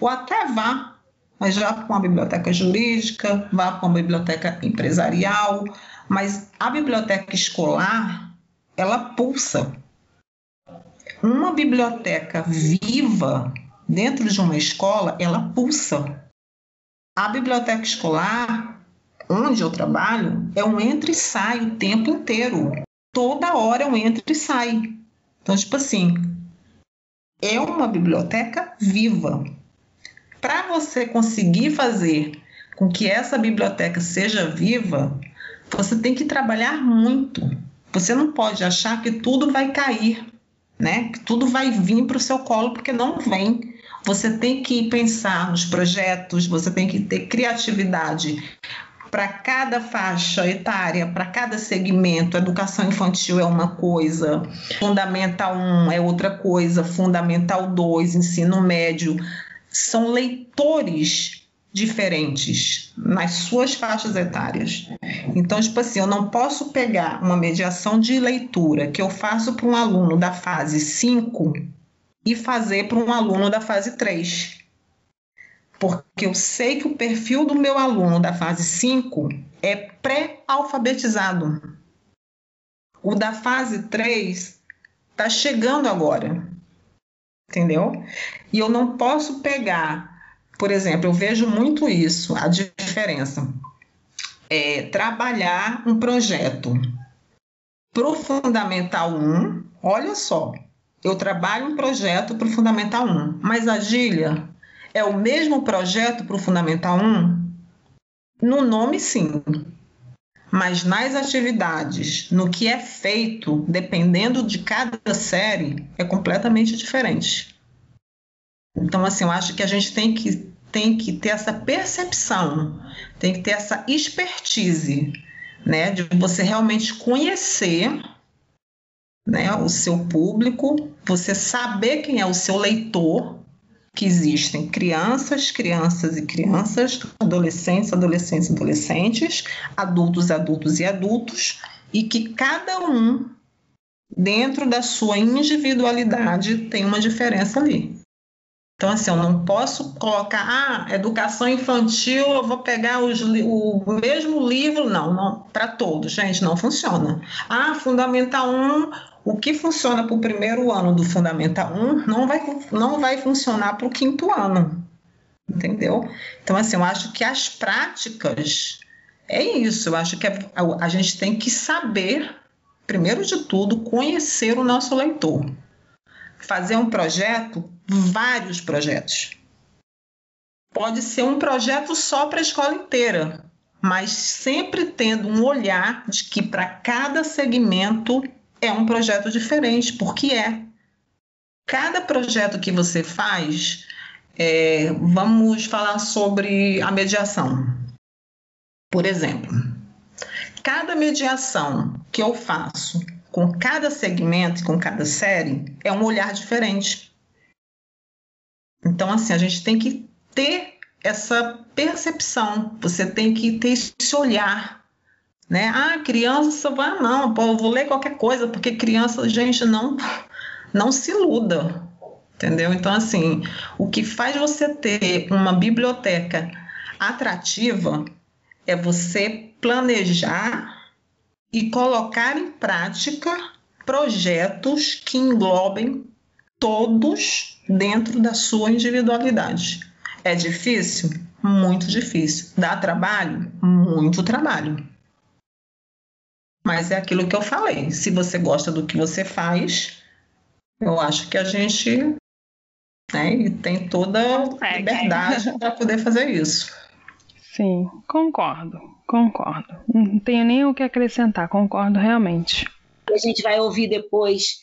[SPEAKER 2] Ou até vá, mas vá para uma biblioteca jurídica, vá para uma biblioteca empresarial, mas a biblioteca escolar, ela pulsa. Uma biblioteca viva dentro de uma escola, ela pulsa. A biblioteca escolar, onde eu trabalho, é um entra e sai o tempo inteiro. Toda hora é um entra e sai. Então, tipo assim, é uma biblioteca viva para você conseguir fazer com que essa biblioteca seja viva, você tem que trabalhar muito. Você não pode achar que tudo vai cair, né? Que tudo vai vir para o seu colo, porque não vem. Você tem que pensar nos projetos, você tem que ter criatividade para cada faixa etária, para cada segmento, educação infantil é uma coisa, fundamental 1 é outra coisa, fundamental 2, ensino médio, são leitores diferentes nas suas faixas etárias. Então, tipo assim, eu não posso pegar uma mediação de leitura que eu faço para um aluno da fase 5 e fazer para um aluno da fase 3. porque eu sei que o perfil do meu aluno da fase 5 é pré-alfabetizado. O da fase 3 está chegando agora. Entendeu? E eu não posso pegar, por exemplo, eu vejo muito isso, a diferença. É trabalhar um projeto para o Fundamental 1, olha só, eu trabalho um projeto para o Fundamental 1, mas a Gília é o mesmo projeto para o Fundamental 1? No nome, sim. Mas nas atividades, no que é feito, dependendo de cada série, é completamente diferente. Então, assim, eu acho que a gente tem que, tem que ter essa percepção, tem que ter essa expertise, né, de você realmente conhecer né, o seu público, você saber quem é o seu leitor que existem crianças, crianças e crianças, adolescentes, adolescentes, adolescentes, adultos, adultos e adultos, e que cada um, dentro da sua individualidade, tem uma diferença ali. Então, assim, eu não posso colocar, ah, educação infantil, eu vou pegar os, o mesmo livro. Não, não para todos, gente, não funciona. Ah, Fundamental 1, o que funciona para o primeiro ano do Fundamental 1 não vai, não vai funcionar para o quinto ano. Entendeu? Então, assim, eu acho que as práticas é isso. Eu acho que a, a, a gente tem que saber, primeiro de tudo, conhecer o nosso leitor fazer um projeto, vários projetos. Pode ser um projeto só para a escola inteira, mas sempre tendo um olhar de que para cada segmento é um projeto diferente, porque é. Cada projeto que você faz, é, vamos falar sobre a mediação. Por exemplo, cada mediação que eu faço com cada segmento, com cada série, é um olhar diferente. Então, assim, a gente tem que ter essa percepção, você tem que ter esse olhar. Né? Ah, criança, vai, não, pô, eu vou ler qualquer coisa, porque criança, gente, não, não se iluda. Entendeu? Então, assim, o que faz você ter uma biblioteca atrativa é você planejar e colocar em prática projetos que englobem todos dentro da sua individualidade. É difícil? Muito difícil. Dá trabalho? Muito trabalho. Mas é aquilo que eu falei. Se você gosta do que você faz, eu acho que a gente né, tem toda a liberdade para poder fazer isso.
[SPEAKER 1] Sim, concordo, concordo. Não tenho nem o que acrescentar, concordo realmente.
[SPEAKER 3] A gente vai ouvir depois.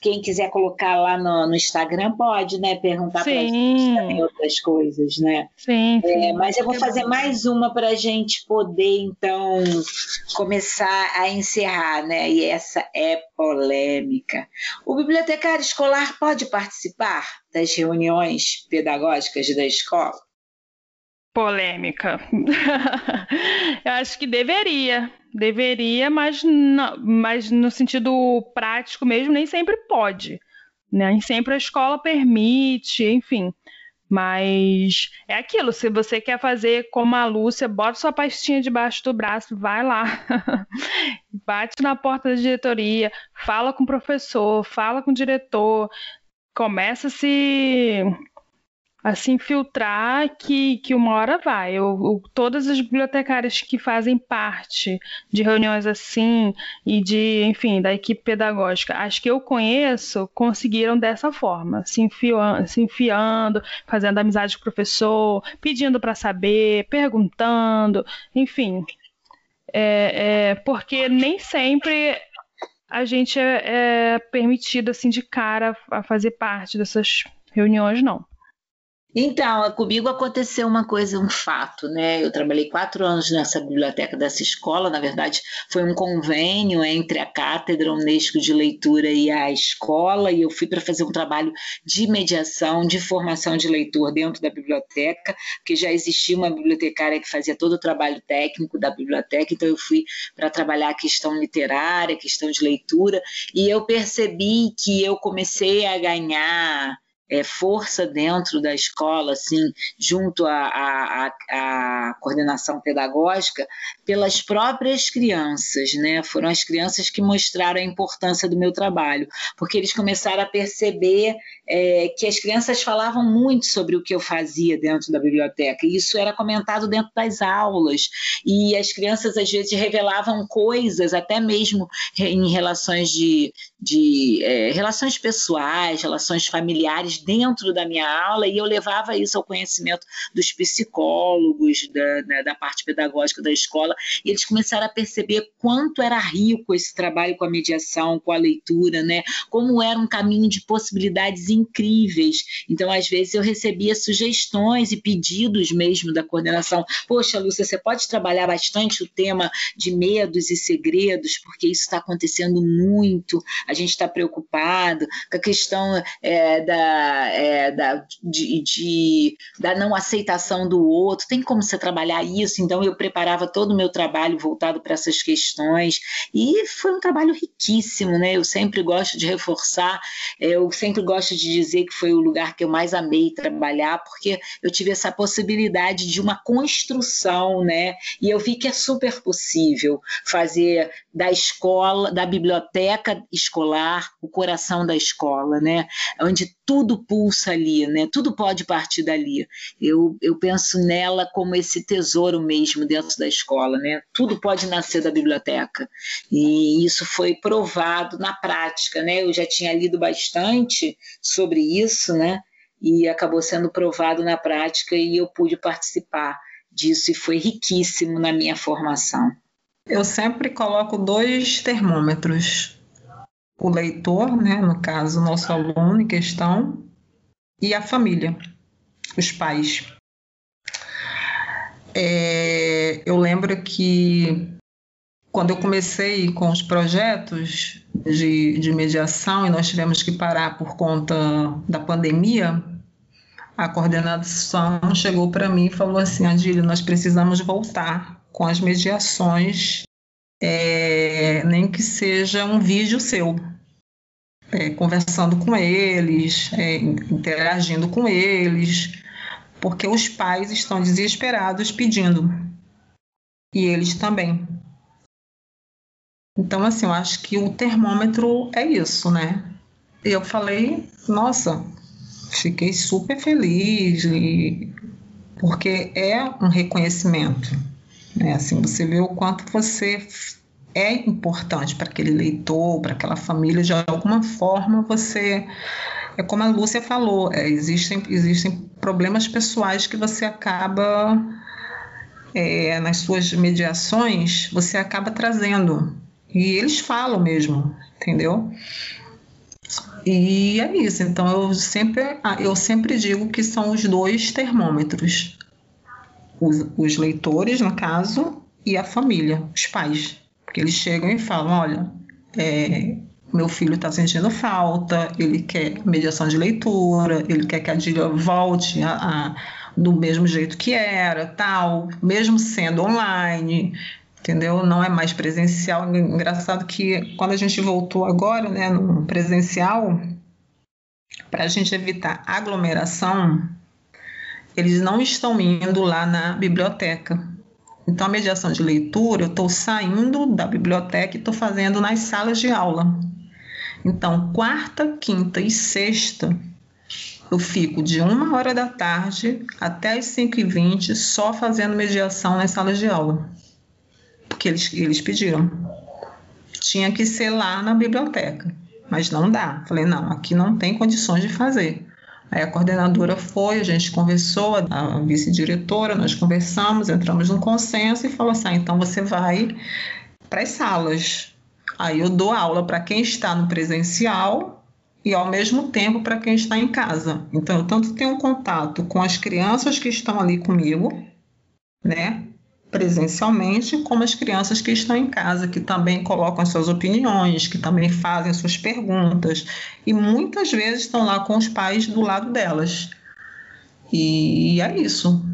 [SPEAKER 3] Quem quiser colocar lá no, no Instagram pode, né? Perguntar para gente também outras coisas, né?
[SPEAKER 1] Sim.
[SPEAKER 3] É, sim. É, mas eu vou fazer mais uma para a gente poder, então, começar a encerrar, né? E essa é polêmica. O bibliotecário escolar pode participar das reuniões pedagógicas da escola?
[SPEAKER 1] polêmica. eu acho que deveria, deveria, mas, não, mas no sentido prático mesmo, nem sempre pode. Né? Nem sempre a escola permite, enfim. Mas é aquilo, se você quer fazer como a Lúcia, bota sua pastinha debaixo do braço, vai lá. Bate na porta da diretoria, fala com o professor, fala com o diretor, começa a se assim filtrar que, que uma hora vai. Eu, eu, todas as bibliotecárias que fazem parte de reuniões assim e de, enfim, da equipe pedagógica, as que eu conheço conseguiram dessa forma, se enfiando, se enfiando fazendo amizade com o professor, pedindo para saber, perguntando, enfim. É, é, porque nem sempre a gente é, é permitido assim de cara a fazer parte dessas reuniões, não.
[SPEAKER 3] Então, comigo aconteceu uma coisa, um fato, né? Eu trabalhei quatro anos nessa biblioteca dessa escola, na verdade, foi um convênio entre a Cátedra Unesco de Leitura e a escola, e eu fui para fazer um trabalho de mediação, de formação de leitor dentro da biblioteca, porque já existia uma bibliotecária que fazia todo o trabalho técnico da biblioteca, então eu fui para trabalhar a questão literária, a questão de leitura, e eu percebi que eu comecei a ganhar é, força dentro da escola, assim, junto à, à, coordenação pedagógica, pelas próprias crianças, né? Foram as crianças que mostraram a importância do meu trabalho, porque eles começaram a perceber é, que as crianças falavam muito sobre o que eu fazia dentro da biblioteca, e isso era comentado dentro das aulas, e as crianças às vezes revelavam coisas, até mesmo em relações de, de é, relações pessoais, relações familiares dentro da minha aula, e eu levava isso ao conhecimento dos psicólogos, da, da, da parte pedagógica da escola, e eles começaram a perceber quanto era rico esse trabalho com a mediação, com a leitura, né? como era um caminho de possibilidades incríveis. Então, às vezes, eu recebia sugestões e pedidos mesmo da coordenação. Poxa, Lúcia, você pode trabalhar bastante o tema de medos e segredos, porque isso está acontecendo muito, a gente está preocupado com a questão é, da, é, da, de, de, da não aceitação do outro. Tem como você trabalhar isso? Então, eu preparava todo o meu trabalho voltado para essas questões. E foi um trabalho riquíssimo, né? Eu sempre gosto de reforçar, eu sempre gosto de dizer que foi o lugar que eu mais amei trabalhar, porque eu tive essa possibilidade de uma construção, né? E eu vi que é super possível fazer da escola, da biblioteca escolar, o coração da escola, né? Onde tudo pulsa ali, né? Tudo pode partir dali. Eu, eu penso nela como esse tesouro mesmo dentro da escola, né? Tudo pode nascer da biblioteca. E isso foi provado na prática, né? Eu já tinha lido bastante sobre isso, né? E acabou sendo provado na prática e eu pude participar disso e foi riquíssimo na minha formação.
[SPEAKER 2] Eu sempre coloco dois termômetros. O leitor, né, no caso, nosso aluno em questão, e a família, os pais. É, eu lembro que quando eu comecei com os projetos de, de mediação e nós tivemos que parar por conta da pandemia, a coordenação chegou para mim e falou assim: Adílio, nós precisamos voltar com as mediações, é, nem que seja um vídeo seu, é, conversando com eles, é, interagindo com eles, porque os pais estão desesperados pedindo. E eles também. Então, assim, eu acho que o termômetro é isso, né? Eu falei, nossa, fiquei super feliz, e... porque é um reconhecimento. Né? Assim, você vê o quanto você é importante para aquele leitor, para aquela família, de alguma forma você. É como a Lúcia falou, é, existem, existem problemas pessoais que você acaba, é, nas suas mediações, você acaba trazendo e eles falam mesmo, entendeu? E é isso. Então eu sempre, ah, eu sempre digo que são os dois termômetros. Os, os leitores, no caso, e a família, os pais. Porque eles chegam e falam, olha, é, meu filho está sentindo falta, ele quer mediação de leitura, ele quer que a Dília volte a, a, do mesmo jeito que era, tal, mesmo sendo online entendeu? Não é mais presencial. Engraçado que quando a gente voltou agora, né, no presencial, para a gente evitar aglomeração, eles não estão indo lá na biblioteca. Então, a mediação de leitura, eu estou saindo da biblioteca e estou fazendo nas salas de aula. Então, quarta, quinta e sexta, eu fico de uma hora da tarde até as 5h20 só fazendo mediação nas salas de aula porque eles, eles pediram. Tinha que ser lá na biblioteca, mas não dá. Falei, não, aqui não tem condições de fazer. Aí a coordenadora foi, a gente conversou, a vice-diretora, nós conversamos, entramos num consenso e falou assim: ah, então você vai para as salas. Aí eu dou aula para quem está no presencial e ao mesmo tempo para quem está em casa. Então eu tanto tenho contato com as crianças que estão ali comigo, né? Presencialmente, como as crianças que estão em casa, que também colocam suas opiniões, que também fazem suas perguntas, e muitas vezes estão lá com os pais do lado delas. E é isso,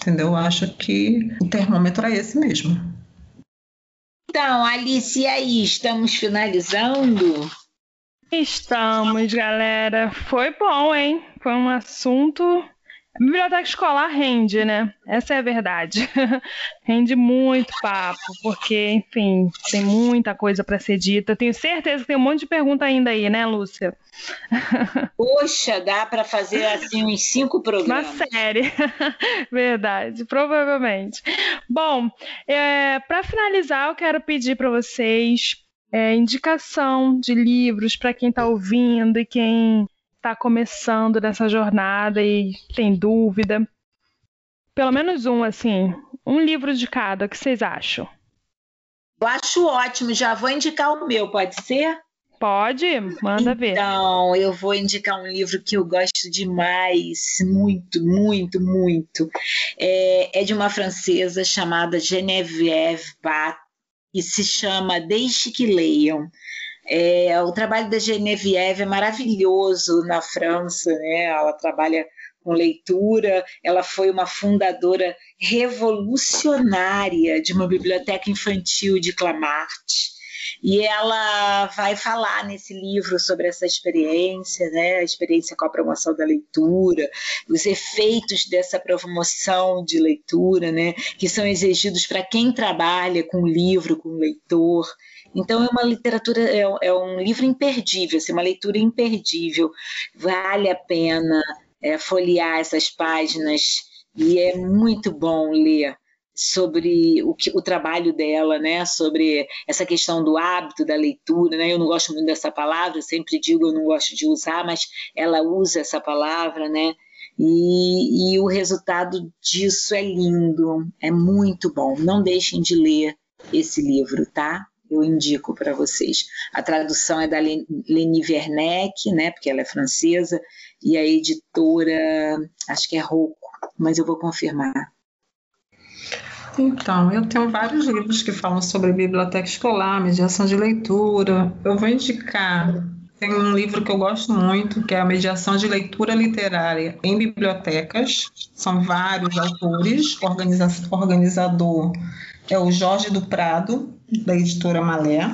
[SPEAKER 2] entendeu? Eu acho que o termômetro é esse mesmo.
[SPEAKER 3] Então, Alice, e aí, estamos finalizando?
[SPEAKER 1] Estamos, galera. Foi bom, hein? foi um assunto a biblioteca escolar rende, né? Essa é a verdade. rende muito papo, porque, enfim, tem muita coisa para ser dita. Tenho certeza que tem um monte de pergunta ainda aí, né, Lúcia?
[SPEAKER 3] Poxa, dá para fazer assim uns cinco programas.
[SPEAKER 1] Uma série. verdade, provavelmente. Bom, é, para finalizar, eu quero pedir para vocês é, indicação de livros para quem está ouvindo e quem está começando nessa jornada e tem dúvida. Pelo menos um, assim, um livro de cada, o que vocês acham?
[SPEAKER 3] Eu acho ótimo, já vou indicar o meu, pode ser?
[SPEAKER 1] Pode, manda ver.
[SPEAKER 3] Então, eu vou indicar um livro que eu gosto demais, muito, muito, muito. É, é de uma francesa chamada Geneviève Bat e se chama Deixe que Leiam. É, o trabalho da Genevieve é maravilhoso na França, né? Ela trabalha com leitura, ela foi uma fundadora revolucionária de uma biblioteca infantil de Clamart. E ela vai falar nesse livro sobre essa experiência, né? a experiência com a promoção da leitura, os efeitos dessa promoção de leitura, né? que são exigidos para quem trabalha com livro, com leitor. Então é uma literatura, é, é um livro imperdível, assim, uma leitura imperdível. Vale a pena é, folhear essas páginas e é muito bom ler sobre o, que, o trabalho dela, né? Sobre essa questão do hábito da leitura, né? Eu não gosto muito dessa palavra, sempre digo eu não gosto de usar, mas ela usa essa palavra, né? E, e o resultado disso é lindo, é muito bom. Não deixem de ler esse livro, tá? Eu indico para vocês. A tradução é da Leni Werneck, né, porque ela é francesa, e a editora, acho que é Rocco, mas eu vou confirmar.
[SPEAKER 2] Então, eu tenho vários livros que falam sobre biblioteca escolar, mediação de leitura. Eu vou indicar. Tem um livro que eu gosto muito, que é a Mediação de Leitura Literária em Bibliotecas. São vários autores, organiza organizador é o Jorge do Prado, da editora Malé,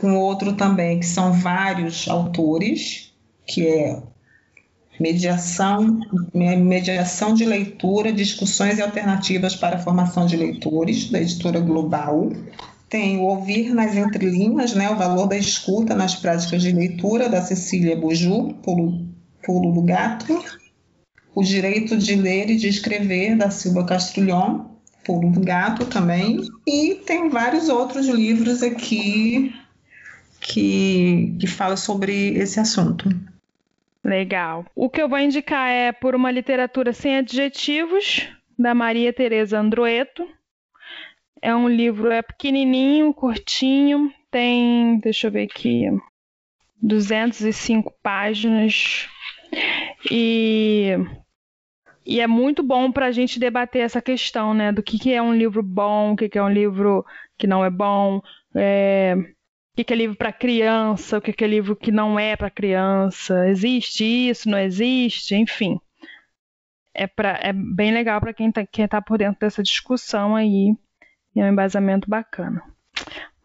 [SPEAKER 2] com outro também, que são vários autores, que é mediação, mediação de leitura, discussões e alternativas para a formação de leitores, da editora Global. Tem o Ouvir nas Entrelinhas, né, o valor da escuta nas práticas de leitura, da Cecília Buju, Pulo, Pulo Gato. O Direito de Ler e de Escrever, da Silva Castrillon, Pulo do Gato também. E tem vários outros livros aqui que, que falam sobre esse assunto.
[SPEAKER 1] Legal. O que eu vou indicar é Por uma Literatura Sem Adjetivos, da Maria Tereza Androeto. É um livro, é pequenininho, curtinho, tem, deixa eu ver aqui, 205 páginas. E e é muito bom para a gente debater essa questão, né? Do que, que é um livro bom, o que, que é um livro que não é bom, é, o que, que é livro para criança, o que, que é livro que não é para criança. Existe isso, não existe, enfim. É, pra, é bem legal para quem está quem tá por dentro dessa discussão aí. E é um embasamento bacana.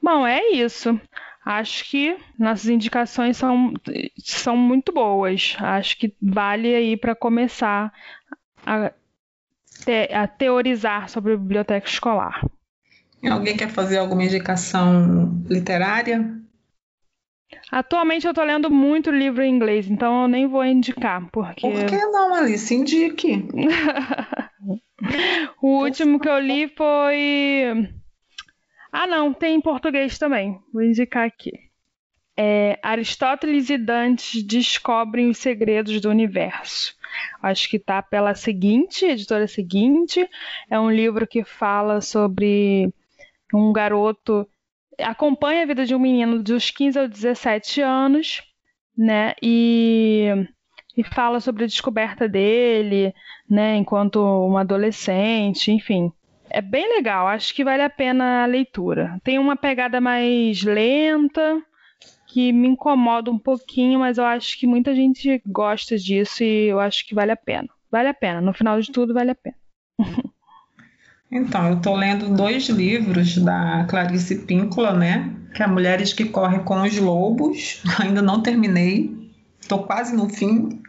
[SPEAKER 1] Bom, é isso. Acho que nossas indicações são, são muito boas. Acho que vale aí para começar a, te, a teorizar sobre a biblioteca escolar.
[SPEAKER 2] Alguém quer fazer alguma indicação literária?
[SPEAKER 1] Atualmente eu estou lendo muito livro em inglês, então eu nem vou indicar, porque...
[SPEAKER 2] Por que não, Alice? Indique.
[SPEAKER 1] o último que eu li foi... Ah, não, tem em português também. Vou indicar aqui. É, Aristóteles e Dante descobrem os segredos do universo. Acho que tá pela seguinte, editora seguinte. É um livro que fala sobre um garoto acompanha a vida de um menino dos 15 aos 17 anos, né? E, e fala sobre a descoberta dele, né? Enquanto um adolescente, enfim. É bem legal, acho que vale a pena a leitura. Tem uma pegada mais lenta, que me incomoda um pouquinho, mas eu acho que muita gente gosta disso e eu acho que vale a pena. Vale a pena, no final de tudo, vale a pena.
[SPEAKER 2] Então, eu estou lendo dois livros da Clarice Píncola, né? Que é Mulheres que Correm com os Lobos. Ainda não terminei, estou quase no fim.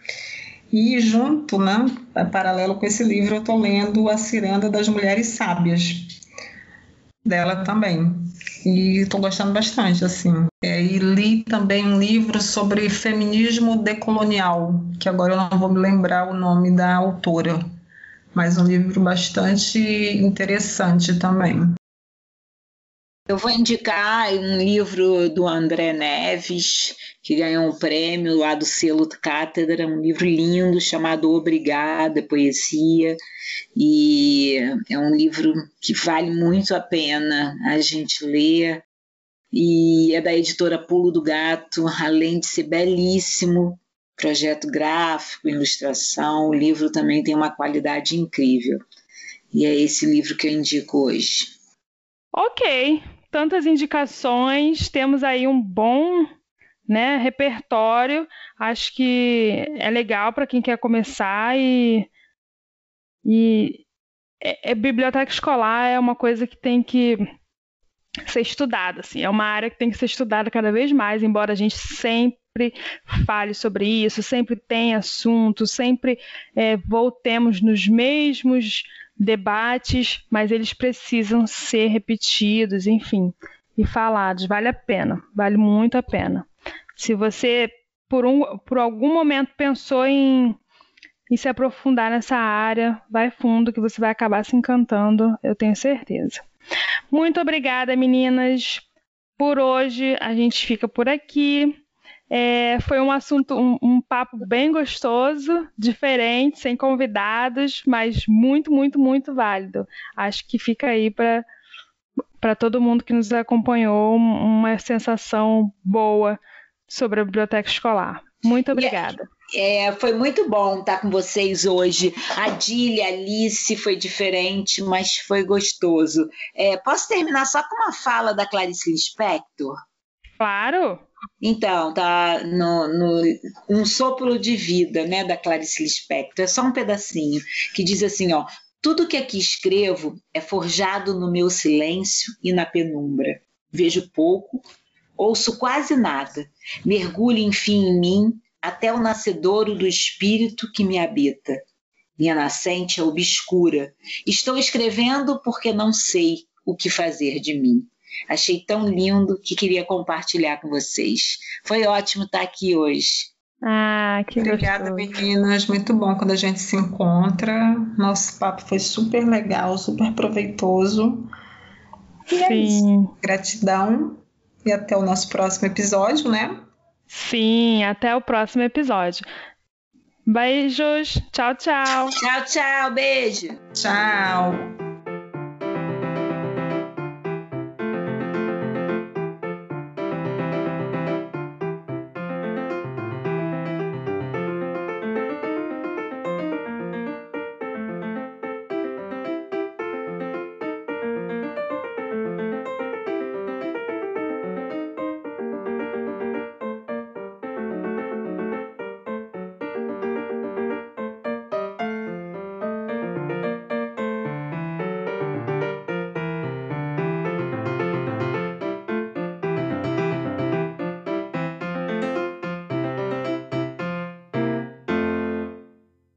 [SPEAKER 2] E junto, né, paralelo com esse livro, eu estou lendo A Ciranda das Mulheres Sábias, dela também. E estou gostando bastante, assim. É, e li também um livro sobre feminismo decolonial, que agora eu não vou me lembrar o nome da autora, mas um livro bastante interessante também.
[SPEAKER 3] Eu vou indicar um livro do André Neves, que ganhou um prêmio lá do selo Cátedra, um livro lindo chamado Obrigada, Poesia, e é um livro que vale muito a pena a gente ler, e é da editora Pulo do Gato, além de ser belíssimo, projeto gráfico, ilustração, o livro também tem uma qualidade incrível. E é esse livro que eu indico hoje.
[SPEAKER 1] Ok, tantas indicações, temos aí um bom né, repertório. Acho que é legal para quem quer começar e, e é, é, biblioteca escolar é uma coisa que tem que ser estudada, assim, é uma área que tem que ser estudada cada vez mais, embora a gente sempre fale sobre isso, sempre tenha assunto, sempre é, voltemos nos mesmos debates, mas eles precisam ser repetidos, enfim, e falados. Vale a pena, vale muito a pena. Se você, por, um, por algum momento, pensou em, em se aprofundar nessa área, vai fundo que você vai acabar se encantando, eu tenho certeza. Muito obrigada, meninas. Por hoje a gente fica por aqui. É, foi um assunto, um, um, papo bem gostoso, diferente, sem convidados, mas muito, muito, muito válido. Acho que fica aí para todo mundo que nos acompanhou uma sensação boa sobre a biblioteca escolar. Muito obrigada.
[SPEAKER 3] É, foi muito bom estar com vocês hoje. A Dília, a Alice foi diferente, mas foi gostoso. É, posso terminar só com uma fala da Clarice Lispector?
[SPEAKER 1] Claro.
[SPEAKER 3] Então, tá no, no, Um Sopro de Vida, né, da Clarice Lispector. É só um pedacinho que diz assim, ó. Tudo que aqui escrevo é forjado no meu silêncio e na penumbra. Vejo pouco, ouço quase nada. Mergulho, enfim, em mim até o nascedouro do espírito que me habita. Minha nascente é obscura. Estou escrevendo porque não sei o que fazer de mim. Achei tão lindo que queria compartilhar com vocês. Foi ótimo estar aqui hoje.
[SPEAKER 1] Ah, que
[SPEAKER 2] Obrigada, gostoso. meninas. Muito bom quando a gente se encontra. Nosso papo foi super legal, super proveitoso. E é Sim. é isso. Gratidão e até o nosso próximo episódio, né?
[SPEAKER 1] Sim, até o próximo episódio. Beijos. Tchau, tchau.
[SPEAKER 3] Tchau, tchau. Beijo.
[SPEAKER 2] Tchau.